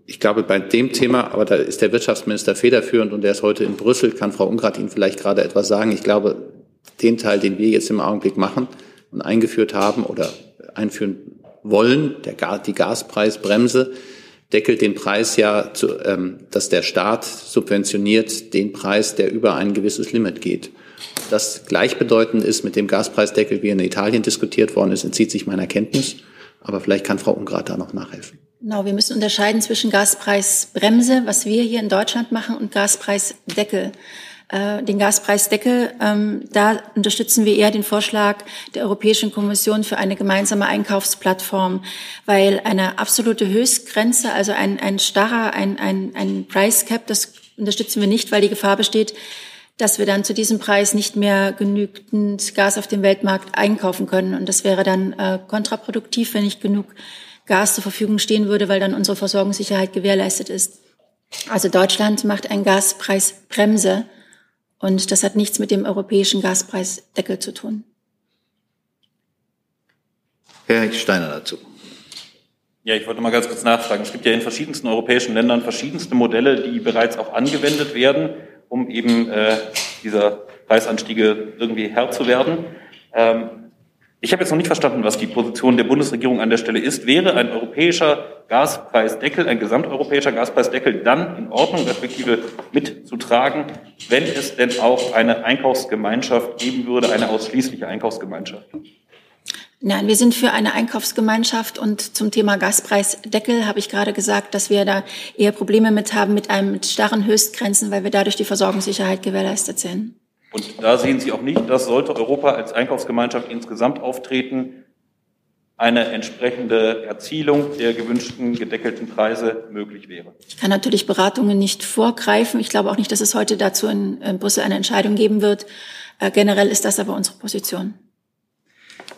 ich glaube, bei dem Thema, aber da ist der Wirtschaftsminister federführend und der ist heute in Brüssel, kann Frau Ungrad Ihnen vielleicht gerade etwas sagen. Ich glaube, den Teil, den wir jetzt im Augenblick machen und eingeführt haben oder einführen wollen, der, die Gaspreisbremse, deckelt den Preis ja, zu, ähm, dass der Staat subventioniert den Preis, der über ein gewisses Limit geht. Das gleichbedeutend ist mit dem Gaspreisdeckel, wie er in Italien diskutiert worden ist, entzieht sich meiner Kenntnis. Aber vielleicht kann Frau Ungrad da noch nachhelfen. Genau, wir müssen unterscheiden zwischen Gaspreisbremse, was wir hier in Deutschland machen, und Gaspreisdeckel. Äh, den Gaspreisdeckel, ähm, da unterstützen wir eher den Vorschlag der Europäischen Kommission für eine gemeinsame Einkaufsplattform, weil eine absolute Höchstgrenze, also ein, ein starrer, ein, ein, ein Price Cap, das unterstützen wir nicht, weil die Gefahr besteht, dass wir dann zu diesem Preis nicht mehr genügend Gas auf dem Weltmarkt einkaufen können. Und das wäre dann äh, kontraproduktiv, wenn nicht genug Gas zur Verfügung stehen würde, weil dann unsere Versorgungssicherheit gewährleistet ist. Also Deutschland macht eine Gaspreisbremse und das hat nichts mit dem europäischen Gaspreisdeckel zu tun. Herr Steiner dazu. Ja, ich wollte mal ganz kurz nachfragen. Es gibt ja in verschiedensten europäischen Ländern verschiedenste Modelle, die bereits auch angewendet werden, um eben äh, dieser Preisanstiege irgendwie Herr zu werden. Ähm, ich habe jetzt noch nicht verstanden, was die Position der Bundesregierung an der Stelle ist. Wäre ein europäischer Gaspreisdeckel, ein gesamteuropäischer Gaspreisdeckel dann in Ordnung, respektive mitzutragen, wenn es denn auch eine Einkaufsgemeinschaft geben würde, eine ausschließliche Einkaufsgemeinschaft? Nein, wir sind für eine Einkaufsgemeinschaft und zum Thema Gaspreisdeckel habe ich gerade gesagt, dass wir da eher Probleme mit haben mit einem mit starren Höchstgrenzen, weil wir dadurch die Versorgungssicherheit gewährleistet sehen. Und da sehen Sie auch nicht, dass sollte Europa als Einkaufsgemeinschaft insgesamt auftreten, eine entsprechende Erzielung der gewünschten gedeckelten Preise möglich wäre. Ich kann natürlich Beratungen nicht vorgreifen. Ich glaube auch nicht, dass es heute dazu in, Brüssel eine Entscheidung geben wird. Äh, generell ist das aber unsere Position.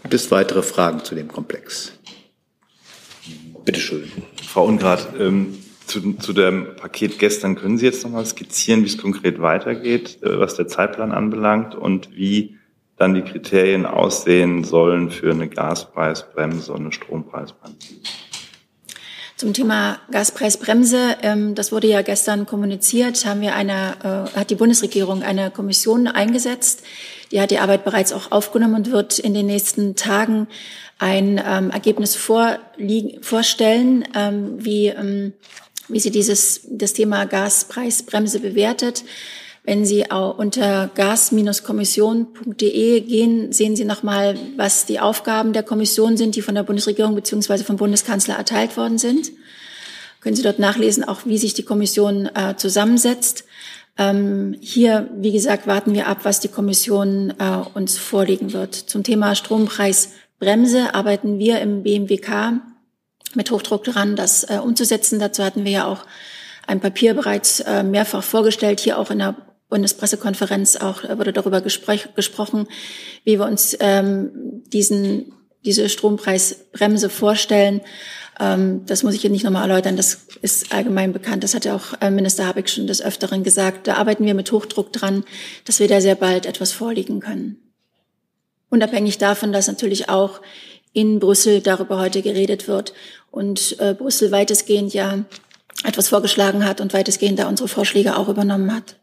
Gibt es weitere Fragen zu dem Komplex? Bitte schön. Frau Ungrad, ähm, zu, zu dem Paket gestern können Sie jetzt noch mal skizzieren, wie es konkret weitergeht, äh, was der Zeitplan anbelangt und wie dann die Kriterien aussehen sollen für eine Gaspreisbremse und eine Strompreisbremse? Zum Thema Gaspreisbremse, ähm, das wurde ja gestern kommuniziert, haben wir eine, äh, hat die Bundesregierung eine Kommission eingesetzt. Die hat die Arbeit bereits auch aufgenommen und wird in den nächsten Tagen ein ähm, Ergebnis vorliegen, vorstellen, ähm, wie, wie sie dieses, das Thema Gaspreisbremse bewertet. Wenn Sie auch unter gas-kommission.de gehen, sehen Sie nochmal, was die Aufgaben der Kommission sind, die von der Bundesregierung beziehungsweise vom Bundeskanzler erteilt worden sind. Können Sie dort nachlesen, auch wie sich die Kommission äh, zusammensetzt. Ähm, hier, wie gesagt, warten wir ab, was die Kommission äh, uns vorlegen wird. Zum Thema Strompreisbremse arbeiten wir im BMWK mit Hochdruck daran, das äh, umzusetzen. Dazu hatten wir ja auch ein Papier bereits äh, mehrfach vorgestellt, hier auch in der Bundespressekonferenz auch wurde darüber gesprochen, wie wir uns ähm, diesen, diese Strompreisbremse vorstellen. Ähm, das muss ich hier nicht nochmal erläutern. Das ist allgemein bekannt. Das hat ja auch äh, Minister Habeck schon des Öfteren gesagt. Da arbeiten wir mit Hochdruck dran, dass wir da sehr bald etwas vorlegen können. Unabhängig davon, dass natürlich auch in Brüssel darüber heute geredet wird und äh, Brüssel weitestgehend ja etwas vorgeschlagen hat und weitestgehend da unsere Vorschläge auch übernommen hat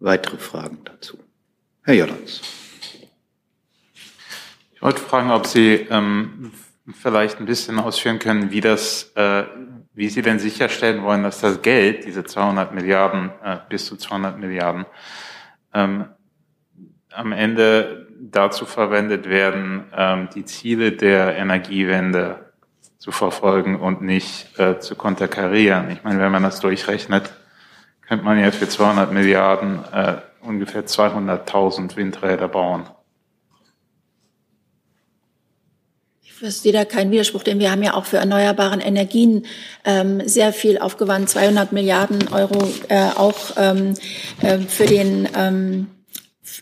weitere Fragen dazu? Herr Jordans. Ich wollte fragen, ob Sie ähm, vielleicht ein bisschen ausführen können, wie das, äh, wie Sie denn sicherstellen wollen, dass das Geld, diese 200 Milliarden, äh, bis zu 200 Milliarden, ähm, am Ende dazu verwendet werden, ähm, die Ziele der Energiewende zu verfolgen und nicht äh, zu konterkarieren. Ich meine, wenn man das durchrechnet, könnte man ja für 200 Milliarden äh, ungefähr 200.000 Windräder bauen. Ich verstehe da keinen Widerspruch, denn wir haben ja auch für erneuerbare Energien ähm, sehr viel aufgewandt, 200 Milliarden Euro äh, auch ähm, äh, für den ähm,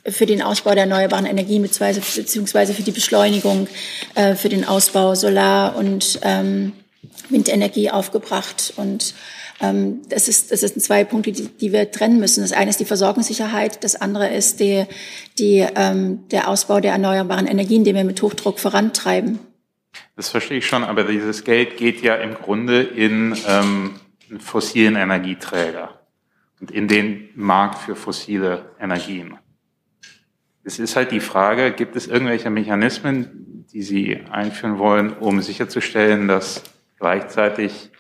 für den Ausbau der erneuerbaren Energien beziehungsweise für die Beschleunigung, äh, für den Ausbau Solar- und ähm, Windenergie aufgebracht und das, ist, das sind zwei Punkte, die, die wir trennen müssen. Das eine ist die Versorgungssicherheit, das andere ist die, die, ähm, der Ausbau der erneuerbaren Energien, den wir mit Hochdruck vorantreiben. Das verstehe ich schon, aber dieses Geld geht ja im Grunde in ähm, fossilen Energieträger und in den Markt für fossile Energien. Es ist halt die Frage, gibt es irgendwelche Mechanismen, die Sie einführen wollen, um sicherzustellen, dass gleichzeitig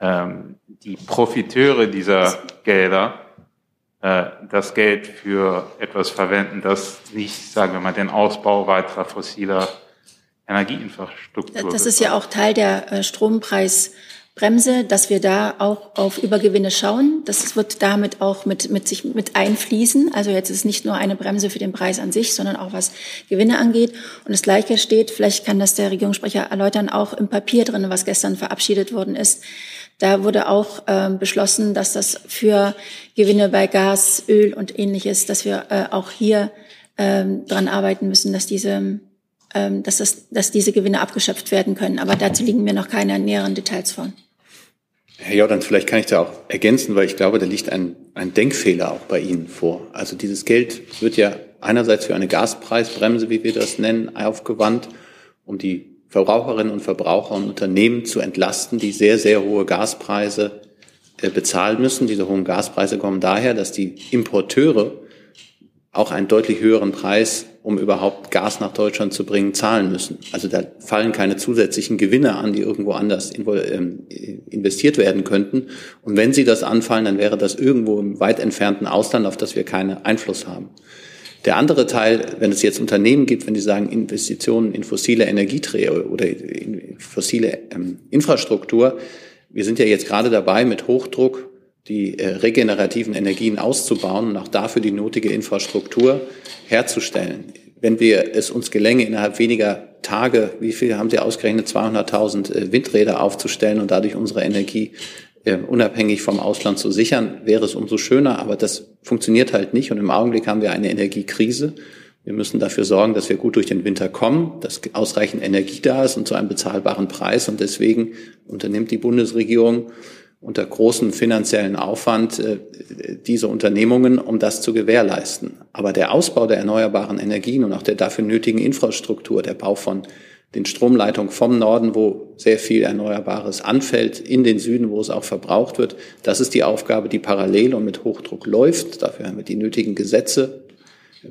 ähm, die Profiteure dieser Gelder äh, das Geld für etwas verwenden, das nicht, sagen wir mal, den Ausbau weiterer fossiler Energieinfrastruktur. Das ist ja auch Teil der äh, Strompreis. Bremse, dass wir da auch auf Übergewinne schauen. Das wird damit auch mit, mit sich mit einfließen. Also jetzt ist nicht nur eine Bremse für den Preis an sich, sondern auch was Gewinne angeht. Und das Gleiche steht, vielleicht kann das der Regierungssprecher erläutern, auch im Papier drin, was gestern verabschiedet worden ist. Da wurde auch ähm, beschlossen, dass das für Gewinne bei Gas, Öl und ähnliches, dass wir äh, auch hier ähm, dran arbeiten müssen, dass diese ähm, dass, das, dass diese Gewinne abgeschöpft werden können. Aber dazu liegen mir noch keine näheren Details vor. Herr Jordan, vielleicht kann ich da auch ergänzen, weil ich glaube, da liegt ein, ein Denkfehler auch bei Ihnen vor. Also dieses Geld wird ja einerseits für eine Gaspreisbremse, wie wir das nennen, aufgewandt, um die Verbraucherinnen und Verbraucher und Unternehmen zu entlasten, die sehr, sehr hohe Gaspreise äh, bezahlen müssen. Diese hohen Gaspreise kommen daher, dass die Importeure auch einen deutlich höheren Preis, um überhaupt Gas nach Deutschland zu bringen, zahlen müssen. Also da fallen keine zusätzlichen Gewinne an, die irgendwo anders ähm, investiert werden könnten. Und wenn sie das anfallen, dann wäre das irgendwo im weit entfernten Ausland, auf das wir keinen Einfluss haben. Der andere Teil, wenn es jetzt Unternehmen gibt, wenn die sagen Investitionen in fossile Energieträger oder in fossile ähm, Infrastruktur, wir sind ja jetzt gerade dabei, mit Hochdruck die äh, regenerativen Energien auszubauen und auch dafür die nötige Infrastruktur herzustellen. Wenn wir es uns gelänge, innerhalb weniger Tage, wie viel haben Sie ausgerechnet, 200.000 äh, Windräder aufzustellen und dadurch unsere Energie unabhängig vom Ausland zu sichern, wäre es umso schöner, aber das funktioniert halt nicht und im Augenblick haben wir eine Energiekrise Wir müssen dafür sorgen, dass wir gut durch den Winter kommen, dass ausreichend Energie da ist und zu einem bezahlbaren Preis. Und deswegen unternimmt die Bundesregierung unter großem finanziellen Aufwand äh, diese Unternehmungen, um das zu gewährleisten. Aber der Ausbau der erneuerbaren Energien und auch der dafür nötigen Infrastruktur, der Bau von den Stromleitungen vom Norden, wo sehr viel Erneuerbares anfällt, in den Süden, wo es auch verbraucht wird, das ist die Aufgabe, die parallel und mit Hochdruck läuft. Dafür haben wir die nötigen Gesetze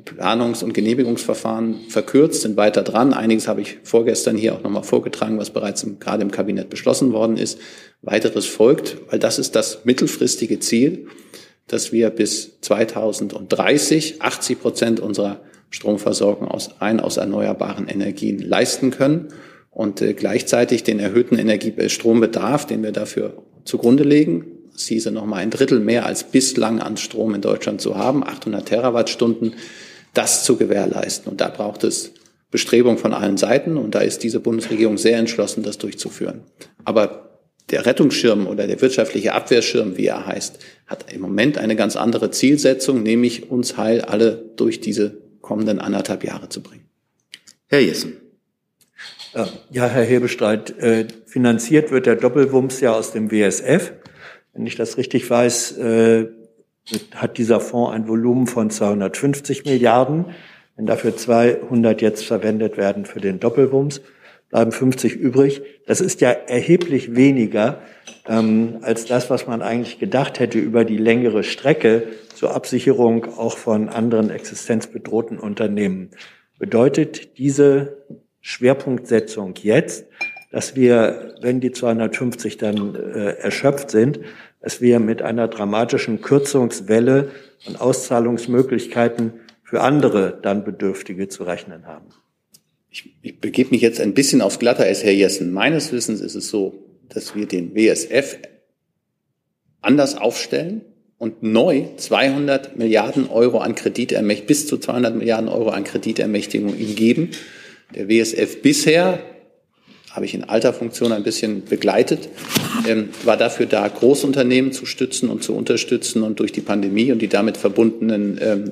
Planungs- und Genehmigungsverfahren verkürzt, sind weiter dran. Einiges habe ich vorgestern hier auch nochmal vorgetragen, was bereits im, gerade im Kabinett beschlossen worden ist. Weiteres folgt, weil das ist das mittelfristige Ziel, dass wir bis 2030 80 Prozent unserer Stromversorgung aus, rein aus erneuerbaren Energien leisten können und äh, gleichzeitig den erhöhten Energiestrombedarf, den wir dafür zugrunde legen, es hieße nochmal ein Drittel mehr als bislang an Strom in Deutschland zu haben, 800 Terawattstunden, das zu gewährleisten. Und da braucht es Bestrebung von allen Seiten und da ist diese Bundesregierung sehr entschlossen, das durchzuführen. Aber der Rettungsschirm oder der wirtschaftliche Abwehrschirm, wie er heißt, hat im Moment eine ganz andere Zielsetzung, nämlich uns heil alle durch diese kommenden anderthalb Jahre zu bringen. Herr Jessen. Ja, Herr Hebestreit, äh, finanziert wird der Doppelwumms ja aus dem WSF. Wenn ich das richtig weiß, äh, hat dieser Fonds ein Volumen von 250 Milliarden. Wenn dafür 200 jetzt verwendet werden für den Doppelwumms, bleiben 50 übrig. Das ist ja erheblich weniger ähm, als das, was man eigentlich gedacht hätte über die längere Strecke zur Absicherung auch von anderen existenzbedrohten Unternehmen. Bedeutet diese Schwerpunktsetzung jetzt, dass wir, wenn die 250 dann äh, erschöpft sind, dass wir mit einer dramatischen Kürzungswelle und Auszahlungsmöglichkeiten für andere dann Bedürftige zu rechnen haben. Ich, ich begebe mich jetzt ein bisschen aufs Glatteis, Herr Jessen. Meines Wissens ist es so, dass wir den WSF anders aufstellen und neu 200 Milliarden Euro an Kreditermächtigung, bis zu 200 Milliarden Euro an Kreditermächtigung ihm geben. Der WSF bisher habe ich in alter Funktion ein bisschen begleitet, ähm, war dafür da, Großunternehmen zu stützen und zu unterstützen und durch die Pandemie und die damit verbundenen ähm,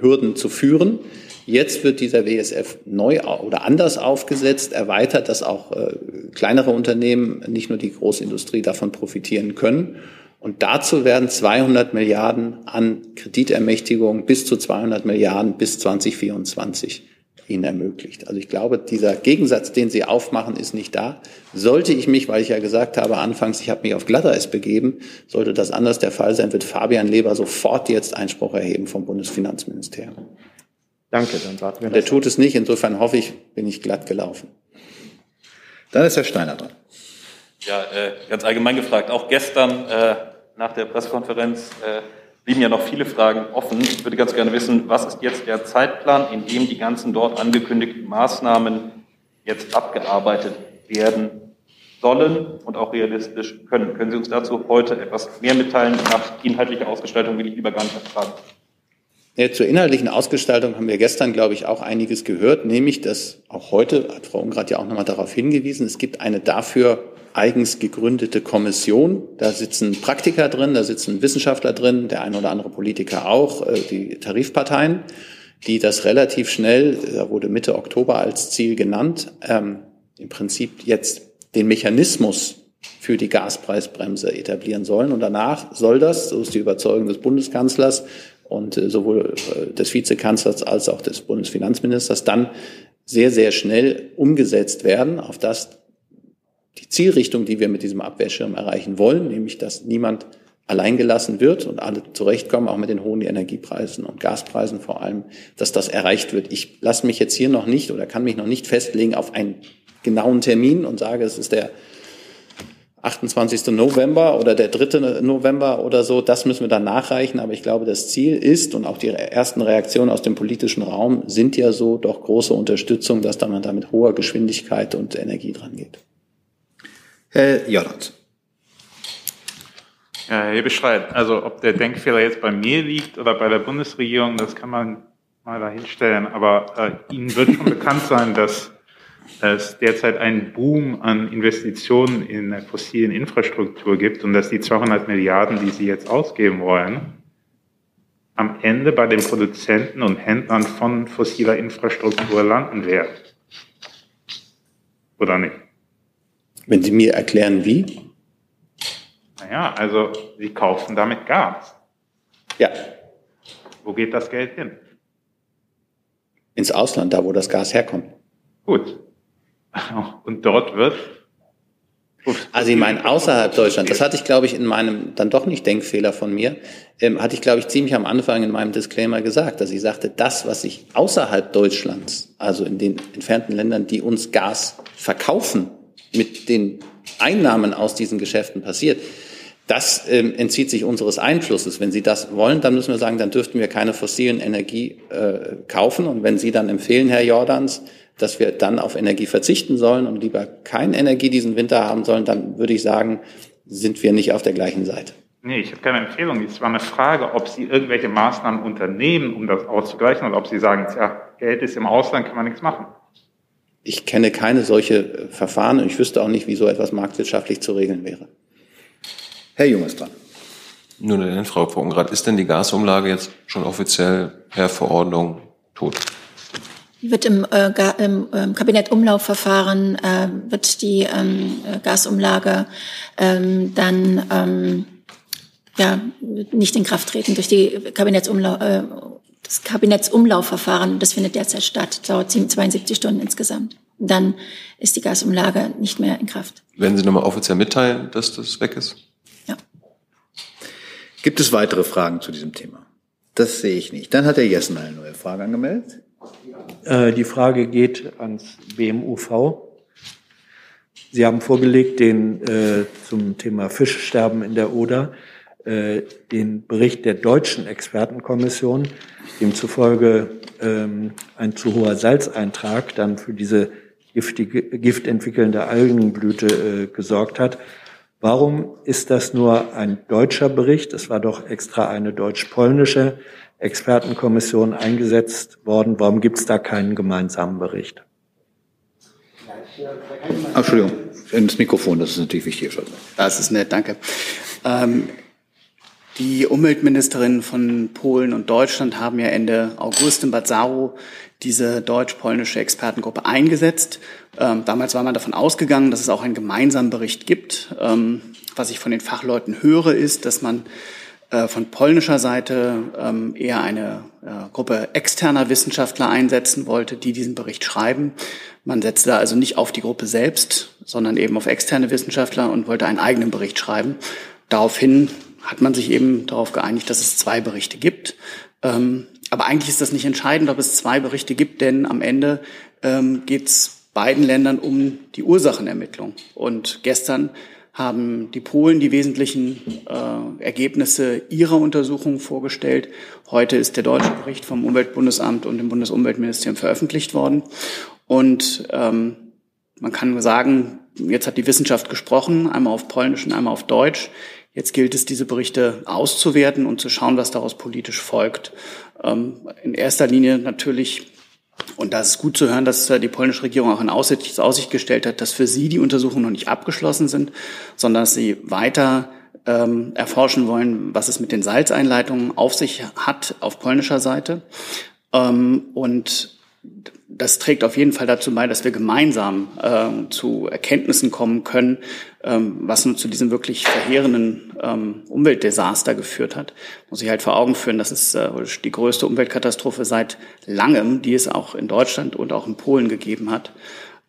Hürden zu führen. Jetzt wird dieser WSF neu oder anders aufgesetzt, erweitert, dass auch äh, kleinere Unternehmen, nicht nur die Großindustrie, davon profitieren können. Und dazu werden 200 Milliarden an Kreditermächtigung bis zu 200 Milliarden bis 2024 ihnen ermöglicht. Also ich glaube, dieser Gegensatz, den Sie aufmachen, ist nicht da. Sollte ich mich, weil ich ja gesagt habe anfangs, ich habe mich auf Glatteis begeben, sollte das anders der Fall sein, wird Fabian Leber sofort jetzt Einspruch erheben vom Bundesfinanzministerium. Danke, dann warten wir. Der tut es nicht, insofern hoffe ich, bin ich glatt gelaufen. Dann ist Herr Steiner dran. Ja, äh, ganz allgemein gefragt, auch gestern äh, nach der Pressekonferenz äh, blieben ja noch viele Fragen offen. Ich würde ganz gerne wissen, was ist jetzt der Zeitplan, in dem die ganzen dort angekündigten Maßnahmen jetzt abgearbeitet werden sollen und auch realistisch können. Können Sie uns dazu heute etwas mehr mitteilen? Nach inhaltlicher Ausgestaltung will ich lieber gar nicht erfragen. Ja, zur inhaltlichen Ausgestaltung haben wir gestern, glaube ich, auch einiges gehört, nämlich, dass auch heute, hat Frau Ungrad ja auch nochmal darauf hingewiesen, es gibt eine dafür eigens gegründete Kommission. Da sitzen Praktiker drin, da sitzen Wissenschaftler drin, der ein oder andere Politiker auch, äh, die Tarifparteien, die das relativ schnell, da wurde Mitte Oktober als Ziel genannt, ähm, im Prinzip jetzt den Mechanismus für die Gaspreisbremse etablieren sollen. Und danach soll das, so ist die Überzeugung des Bundeskanzlers und äh, sowohl äh, des Vizekanzlers als auch des Bundesfinanzministers, dann sehr, sehr schnell umgesetzt werden, auf das die Zielrichtung, die wir mit diesem Abwehrschirm erreichen wollen, nämlich dass niemand alleingelassen wird und alle zurechtkommen, auch mit den hohen Energiepreisen und Gaspreisen vor allem, dass das erreicht wird. Ich lasse mich jetzt hier noch nicht oder kann mich noch nicht festlegen auf einen genauen Termin und sage, es ist der 28. November oder der 3. November oder so, das müssen wir dann nachreichen. Aber ich glaube, das Ziel ist und auch die ersten Reaktionen aus dem politischen Raum sind ja so doch große Unterstützung, dass man da mit hoher Geschwindigkeit und Energie dran geht. Herr Jordans. Ja, Herr Beschreit, also ob der Denkfehler jetzt bei mir liegt oder bei der Bundesregierung, das kann man mal dahinstellen. Aber äh, Ihnen wird schon bekannt sein, dass es derzeit einen Boom an Investitionen in der fossilen Infrastruktur gibt und dass die 200 Milliarden, die Sie jetzt ausgeben wollen, am Ende bei den Produzenten und Händlern von fossiler Infrastruktur landen werden. Oder nicht? Wenn Sie mir erklären, wie? Naja, also Sie kaufen damit Gas. Ja. Wo geht das Geld hin? Ins Ausland, da wo das Gas herkommt. Gut. Und dort wird also ich meine, außerhalb Deutschland, das hatte ich, glaube ich, in meinem dann doch nicht Denkfehler von mir, ähm, hatte ich, glaube ich, ziemlich am Anfang in meinem Disclaimer gesagt, dass ich sagte, das, was sich außerhalb Deutschlands, also in den entfernten Ländern, die uns Gas verkaufen, mit den Einnahmen aus diesen Geschäften passiert, das ähm, entzieht sich unseres Einflusses. Wenn Sie das wollen, dann müssen wir sagen, dann dürften wir keine fossilen Energie äh, kaufen. Und wenn Sie dann empfehlen, Herr Jordans, dass wir dann auf Energie verzichten sollen und lieber keine Energie diesen Winter haben sollen, dann würde ich sagen, sind wir nicht auf der gleichen Seite. Nee, ich habe keine Empfehlung. Es war eine Frage, ob Sie irgendwelche Maßnahmen unternehmen, um das auszugleichen, oder ob Sie sagen, ja, Geld ist im Ausland, kann man nichts machen. Ich kenne keine solche äh, Verfahren und ich wüsste auch nicht, wie so etwas marktwirtschaftlich zu regeln wäre. Herr Jung ist dran. Nur eine Frau Ungrad. Ist denn die Gasumlage jetzt schon offiziell per Verordnung tot? wird im, äh, im ähm, Kabinettumlaufverfahren äh, wird die ähm, Gasumlage ähm, dann ähm, ja nicht in Kraft treten durch die Kabinettsumlauf äh, das Kabinettsumlaufverfahren. Das findet derzeit statt, dauert 72 Stunden insgesamt. Dann ist die Gasumlage nicht mehr in Kraft. Werden Sie nochmal offiziell mitteilen, dass das weg ist? Ja. Gibt es weitere Fragen zu diesem Thema? Das sehe ich nicht. Dann hat Herr Jessen eine neue Frage angemeldet. Äh, die Frage geht ans BMUV. Sie haben vorgelegt den äh, zum Thema Fischsterben in der Oder äh, den Bericht der deutschen Expertenkommission, demzufolge ähm, ein zu hoher Salzeintrag dann für diese giftige, giftentwickelnde Algenblüte äh, gesorgt hat. Warum ist das nur ein deutscher Bericht? Es war doch extra eine deutsch-polnische Expertenkommission eingesetzt worden. Warum gibt es da keinen gemeinsamen Bericht? Entschuldigung, ins Mikrofon, das ist natürlich wichtig. Das ist nett, danke. Ähm, die Umweltministerinnen von Polen und Deutschland haben ja Ende August in Bad Saro diese deutsch-polnische Expertengruppe eingesetzt. Ähm, damals war man davon ausgegangen, dass es auch einen gemeinsamen Bericht gibt. Ähm, was ich von den Fachleuten höre, ist, dass man äh, von polnischer Seite ähm, eher eine äh, Gruppe externer Wissenschaftler einsetzen wollte, die diesen Bericht schreiben. Man setzte also nicht auf die Gruppe selbst, sondern eben auf externe Wissenschaftler und wollte einen eigenen Bericht schreiben. Daraufhin hat man sich eben darauf geeinigt, dass es zwei Berichte gibt. Ähm, aber eigentlich ist das nicht entscheidend, ob es zwei Berichte gibt, denn am Ende ähm, geht es beiden Ländern um die Ursachenermittlung. Und gestern haben die Polen die wesentlichen äh, Ergebnisse ihrer Untersuchung vorgestellt. Heute ist der deutsche Bericht vom Umweltbundesamt und dem Bundesumweltministerium veröffentlicht worden. Und ähm, man kann sagen, jetzt hat die Wissenschaft gesprochen, einmal auf Polnisch und einmal auf Deutsch. Jetzt gilt es, diese Berichte auszuwerten und zu schauen, was daraus politisch folgt. Ähm, in erster Linie natürlich und da ist gut zu hören, dass die polnische Regierung auch in Aussicht, Aussicht gestellt hat, dass für sie die Untersuchungen noch nicht abgeschlossen sind, sondern dass sie weiter ähm, erforschen wollen, was es mit den Salzeinleitungen auf sich hat auf polnischer Seite. Ähm, und das trägt auf jeden Fall dazu bei, dass wir gemeinsam äh, zu Erkenntnissen kommen können, ähm, was nun zu diesem wirklich verheerenden ähm, Umweltdesaster geführt hat. Muss ich halt vor Augen führen, das ist äh, die größte Umweltkatastrophe seit langem, die es auch in Deutschland und auch in Polen gegeben hat.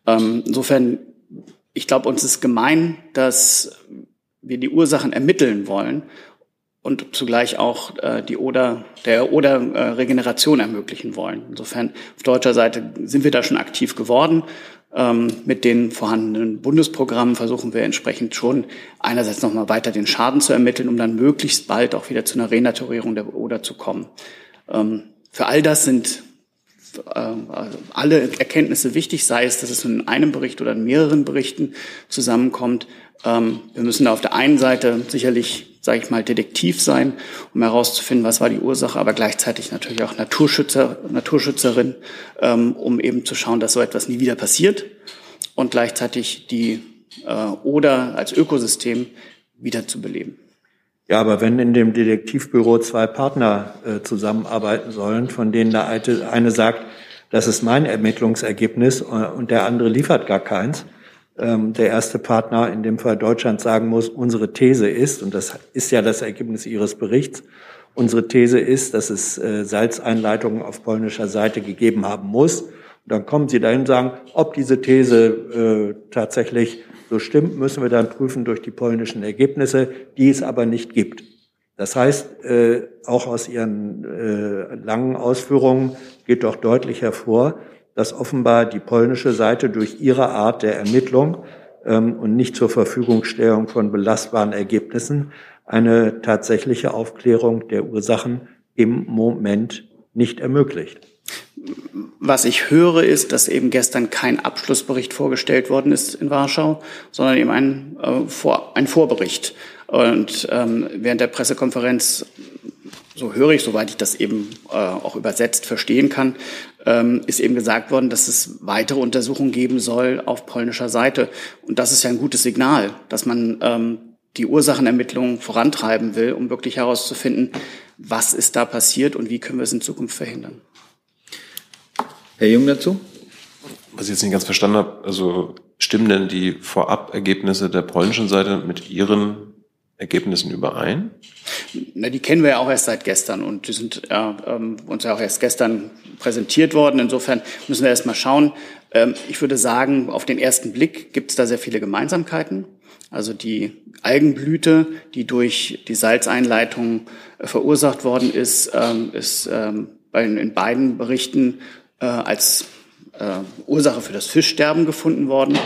Ähm, insofern, ich glaube, uns ist gemein, dass wir die Ursachen ermitteln wollen und zugleich auch äh, die Oder der Oder äh, Regeneration ermöglichen wollen. Insofern auf deutscher Seite sind wir da schon aktiv geworden. Ähm, mit den vorhandenen Bundesprogrammen versuchen wir entsprechend schon einerseits nochmal weiter den Schaden zu ermitteln, um dann möglichst bald auch wieder zu einer Renaturierung der Oder zu kommen. Ähm, für all das sind äh, also alle Erkenntnisse wichtig, sei es, dass es in einem Bericht oder in mehreren Berichten zusammenkommt. Ähm, wir müssen da auf der einen Seite sicherlich sage ich mal, Detektiv sein, um herauszufinden, was war die Ursache, aber gleichzeitig natürlich auch Naturschützer, Naturschützerin, ähm, um eben zu schauen, dass so etwas nie wieder passiert und gleichzeitig die äh, Oder als Ökosystem wieder zu beleben. Ja, aber wenn in dem Detektivbüro zwei Partner äh, zusammenarbeiten sollen, von denen der eine sagt, das ist mein Ermittlungsergebnis äh, und der andere liefert gar keins, ähm, der erste Partner, in dem Fall Deutschland, sagen muss, unsere These ist, und das ist ja das Ergebnis Ihres Berichts, unsere These ist, dass es äh, Salzeinleitungen auf polnischer Seite gegeben haben muss. Und dann kommen Sie dahin und sagen, ob diese These äh, tatsächlich so stimmt, müssen wir dann prüfen durch die polnischen Ergebnisse, die es aber nicht gibt. Das heißt, äh, auch aus Ihren äh, langen Ausführungen geht doch deutlich hervor, dass offenbar die polnische Seite durch ihre Art der Ermittlung ähm, und nicht zur Verfügungstellung von belastbaren Ergebnissen eine tatsächliche Aufklärung der Ursachen im Moment nicht ermöglicht. Was ich höre, ist, dass eben gestern kein Abschlussbericht vorgestellt worden ist in Warschau, sondern eben ein, äh, Vor ein Vorbericht. Und ähm, während der Pressekonferenz, so höre ich, soweit ich das eben äh, auch übersetzt verstehen kann, ähm, ist eben gesagt worden, dass es weitere Untersuchungen geben soll auf polnischer Seite. Und das ist ja ein gutes Signal, dass man ähm, die Ursachenermittlungen vorantreiben will, um wirklich herauszufinden, was ist da passiert und wie können wir es in Zukunft verhindern. Herr Jung dazu? Was ich jetzt nicht ganz verstanden habe, also stimmen denn die Vorabergebnisse der polnischen Seite mit Ihren Ergebnissen überein? Na, die kennen wir ja auch erst seit gestern und die sind ähm, uns ja auch erst gestern präsentiert worden. Insofern müssen wir erst mal schauen. Ähm, ich würde sagen, auf den ersten Blick gibt es da sehr viele Gemeinsamkeiten. Also die Algenblüte, die durch die Salzeinleitung äh, verursacht worden ist, ähm, ist ähm, in beiden Berichten äh, als äh, Ursache für das Fischsterben gefunden worden.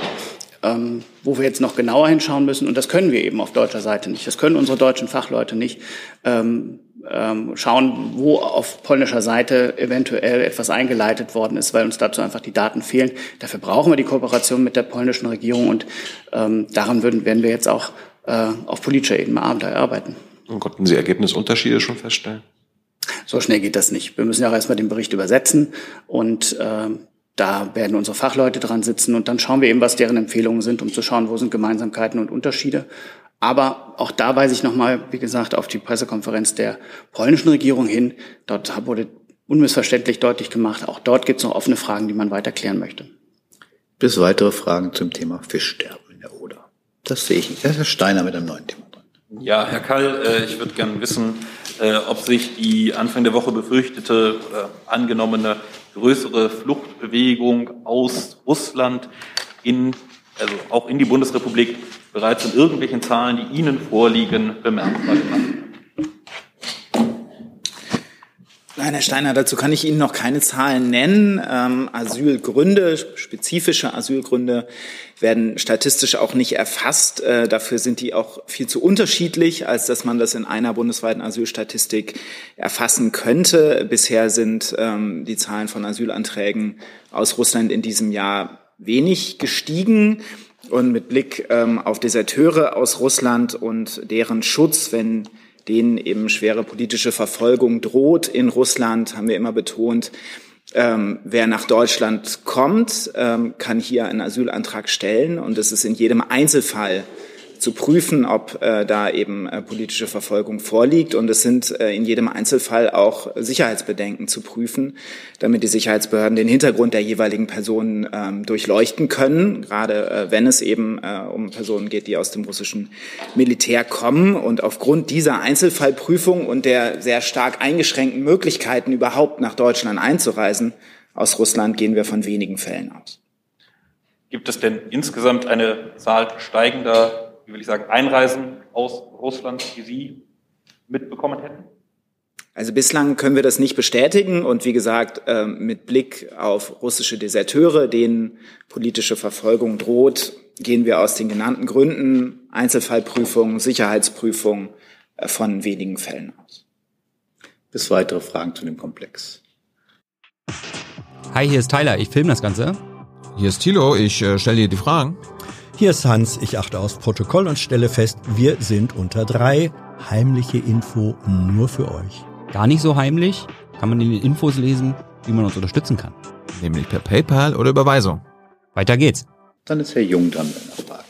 Ähm, wo wir jetzt noch genauer hinschauen müssen, und das können wir eben auf deutscher Seite nicht, das können unsere deutschen Fachleute nicht, ähm, ähm, schauen, wo auf polnischer Seite eventuell etwas eingeleitet worden ist, weil uns dazu einfach die Daten fehlen. Dafür brauchen wir die Kooperation mit der polnischen Regierung und ähm, daran würden, werden wir jetzt auch äh, auf politischer Ebene arbeiten. Und konnten Sie Ergebnisunterschiede schon feststellen? So schnell geht das nicht. Wir müssen ja auch erstmal den Bericht übersetzen und äh, da werden unsere Fachleute dran sitzen und dann schauen wir eben, was deren Empfehlungen sind, um zu schauen, wo sind Gemeinsamkeiten und Unterschiede. Aber auch da weise ich nochmal, wie gesagt, auf die Pressekonferenz der polnischen Regierung hin. Dort wurde unmissverständlich deutlich gemacht, auch dort gibt es noch offene Fragen, die man weiter klären möchte. Bis weitere Fragen zum Thema Fischsterben in der Oder. Das sehe ich nicht. Das ist Herr Steiner mit einem neuen Thema. Ja, Herr Kall, äh, ich würde gerne wissen, äh, ob sich die Anfang der Woche befürchtete oder angenommene größere Fluchtbewegung aus Russland in, also auch in die Bundesrepublik bereits in irgendwelchen Zahlen, die Ihnen vorliegen, bemerkbar gemacht. Nein, Herr Steiner, dazu kann ich Ihnen noch keine Zahlen nennen. Ähm, Asylgründe, spezifische Asylgründe werden statistisch auch nicht erfasst. Äh, dafür sind die auch viel zu unterschiedlich, als dass man das in einer bundesweiten Asylstatistik erfassen könnte. Bisher sind ähm, die Zahlen von Asylanträgen aus Russland in diesem Jahr wenig gestiegen. Und mit Blick ähm, auf Deserteure aus Russland und deren Schutz, wenn denen eben schwere politische Verfolgung droht in Russland, haben wir immer betont, ähm, wer nach Deutschland kommt, ähm, kann hier einen Asylantrag stellen. Und es ist in jedem Einzelfall zu prüfen, ob äh, da eben äh, politische Verfolgung vorliegt. Und es sind äh, in jedem Einzelfall auch Sicherheitsbedenken zu prüfen, damit die Sicherheitsbehörden den Hintergrund der jeweiligen Personen ähm, durchleuchten können, gerade äh, wenn es eben äh, um Personen geht, die aus dem russischen Militär kommen. Und aufgrund dieser Einzelfallprüfung und der sehr stark eingeschränkten Möglichkeiten, überhaupt nach Deutschland einzureisen, aus Russland gehen wir von wenigen Fällen aus. Gibt es denn insgesamt eine Zahl steigender wie will ich sagen, Einreisen aus Russland, die Sie mitbekommen hätten? Also bislang können wir das nicht bestätigen und wie gesagt, ähm, mit Blick auf russische Deserteure, denen politische Verfolgung droht, gehen wir aus den genannten Gründen, Einzelfallprüfung, Sicherheitsprüfung, äh, von wenigen Fällen aus. Bis weitere Fragen zu dem Komplex. Hi, hier ist Tyler, ich filme das Ganze. Hier ist Thilo, ich äh, stelle dir die Fragen. Hier ist Hans, ich achte aufs Protokoll und stelle fest, wir sind unter drei. Heimliche Info nur für euch. Gar nicht so heimlich, kann man in den Infos lesen, wie man uns unterstützen kann. Nämlich per PayPal oder Überweisung. Weiter geht's. Dann ist Herr Jung dran mit einer Frage.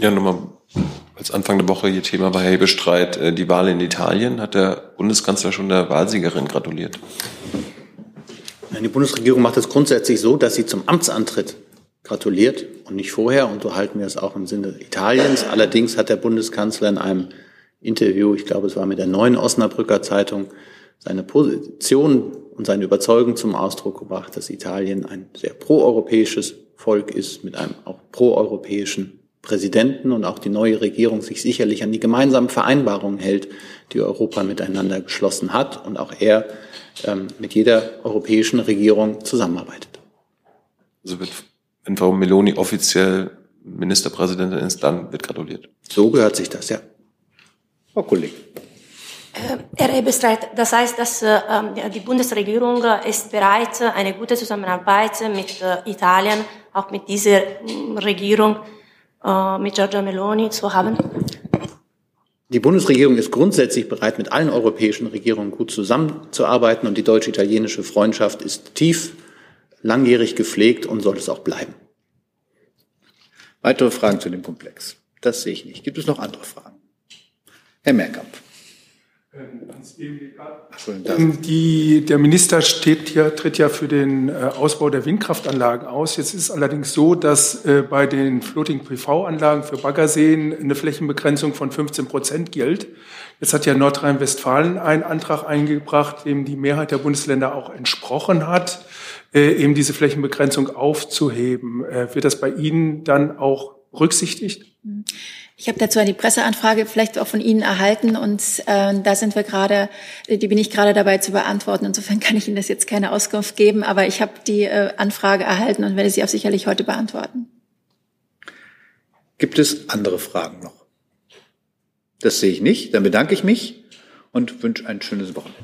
Ja, nochmal als Anfang der Woche hier Thema war, Herr Hebestreit, äh, die Wahl in Italien, hat der Bundeskanzler schon der Wahlsiegerin gratuliert. Die Bundesregierung macht es grundsätzlich so, dass sie zum Amtsantritt gratuliert und nicht vorher. Und so halten wir es auch im Sinne Italiens. Allerdings hat der Bundeskanzler in einem Interview, ich glaube, es war mit der neuen Osnabrücker Zeitung, seine Position und seine Überzeugung zum Ausdruck gebracht, dass Italien ein sehr proeuropäisches Volk ist, mit einem auch proeuropäischen Präsidenten und auch die neue Regierung sich sicherlich an die gemeinsamen Vereinbarungen hält, die Europa miteinander geschlossen hat und auch er ähm, mit jeder europäischen Regierung zusammenarbeitet. Also wird, wenn Frau Meloni offiziell Ministerpräsidentin ist, dann wird gratuliert. So gehört sich das, ja. Frau Kollegin. Äh, Herr Ebestreit, das heißt, dass äh, die Bundesregierung ist bereit, eine gute Zusammenarbeit mit äh, Italien, auch mit dieser mm, Regierung, äh, mit Giorgia Meloni zu haben? Die Bundesregierung ist grundsätzlich bereit, mit allen europäischen Regierungen gut zusammenzuarbeiten und die deutsch-italienische Freundschaft ist tief, langjährig gepflegt und soll es auch bleiben. Weitere Fragen zu dem Komplex? Das sehe ich nicht. Gibt es noch andere Fragen? Herr Mehrkamp. Ähm, die, der Minister steht ja, tritt ja für den äh, Ausbau der Windkraftanlagen aus. Jetzt ist es allerdings so, dass äh, bei den Floating-PV-Anlagen für Baggerseen eine Flächenbegrenzung von 15 Prozent gilt. Jetzt hat ja Nordrhein-Westfalen einen Antrag eingebracht, dem die Mehrheit der Bundesländer auch entsprochen hat, eben diese Flächenbegrenzung aufzuheben. wird das bei Ihnen dann auch berücksichtigt? Ich habe dazu eine Presseanfrage vielleicht auch von Ihnen erhalten und äh, da sind wir gerade, die bin ich gerade dabei zu beantworten. Insofern kann ich Ihnen das jetzt keine Auskunft geben, aber ich habe die äh, Anfrage erhalten und werde sie auch sicherlich heute beantworten. Gibt es andere Fragen noch? Das sehe ich nicht. Dann bedanke ich mich und wünsche ein schönes Wochenende.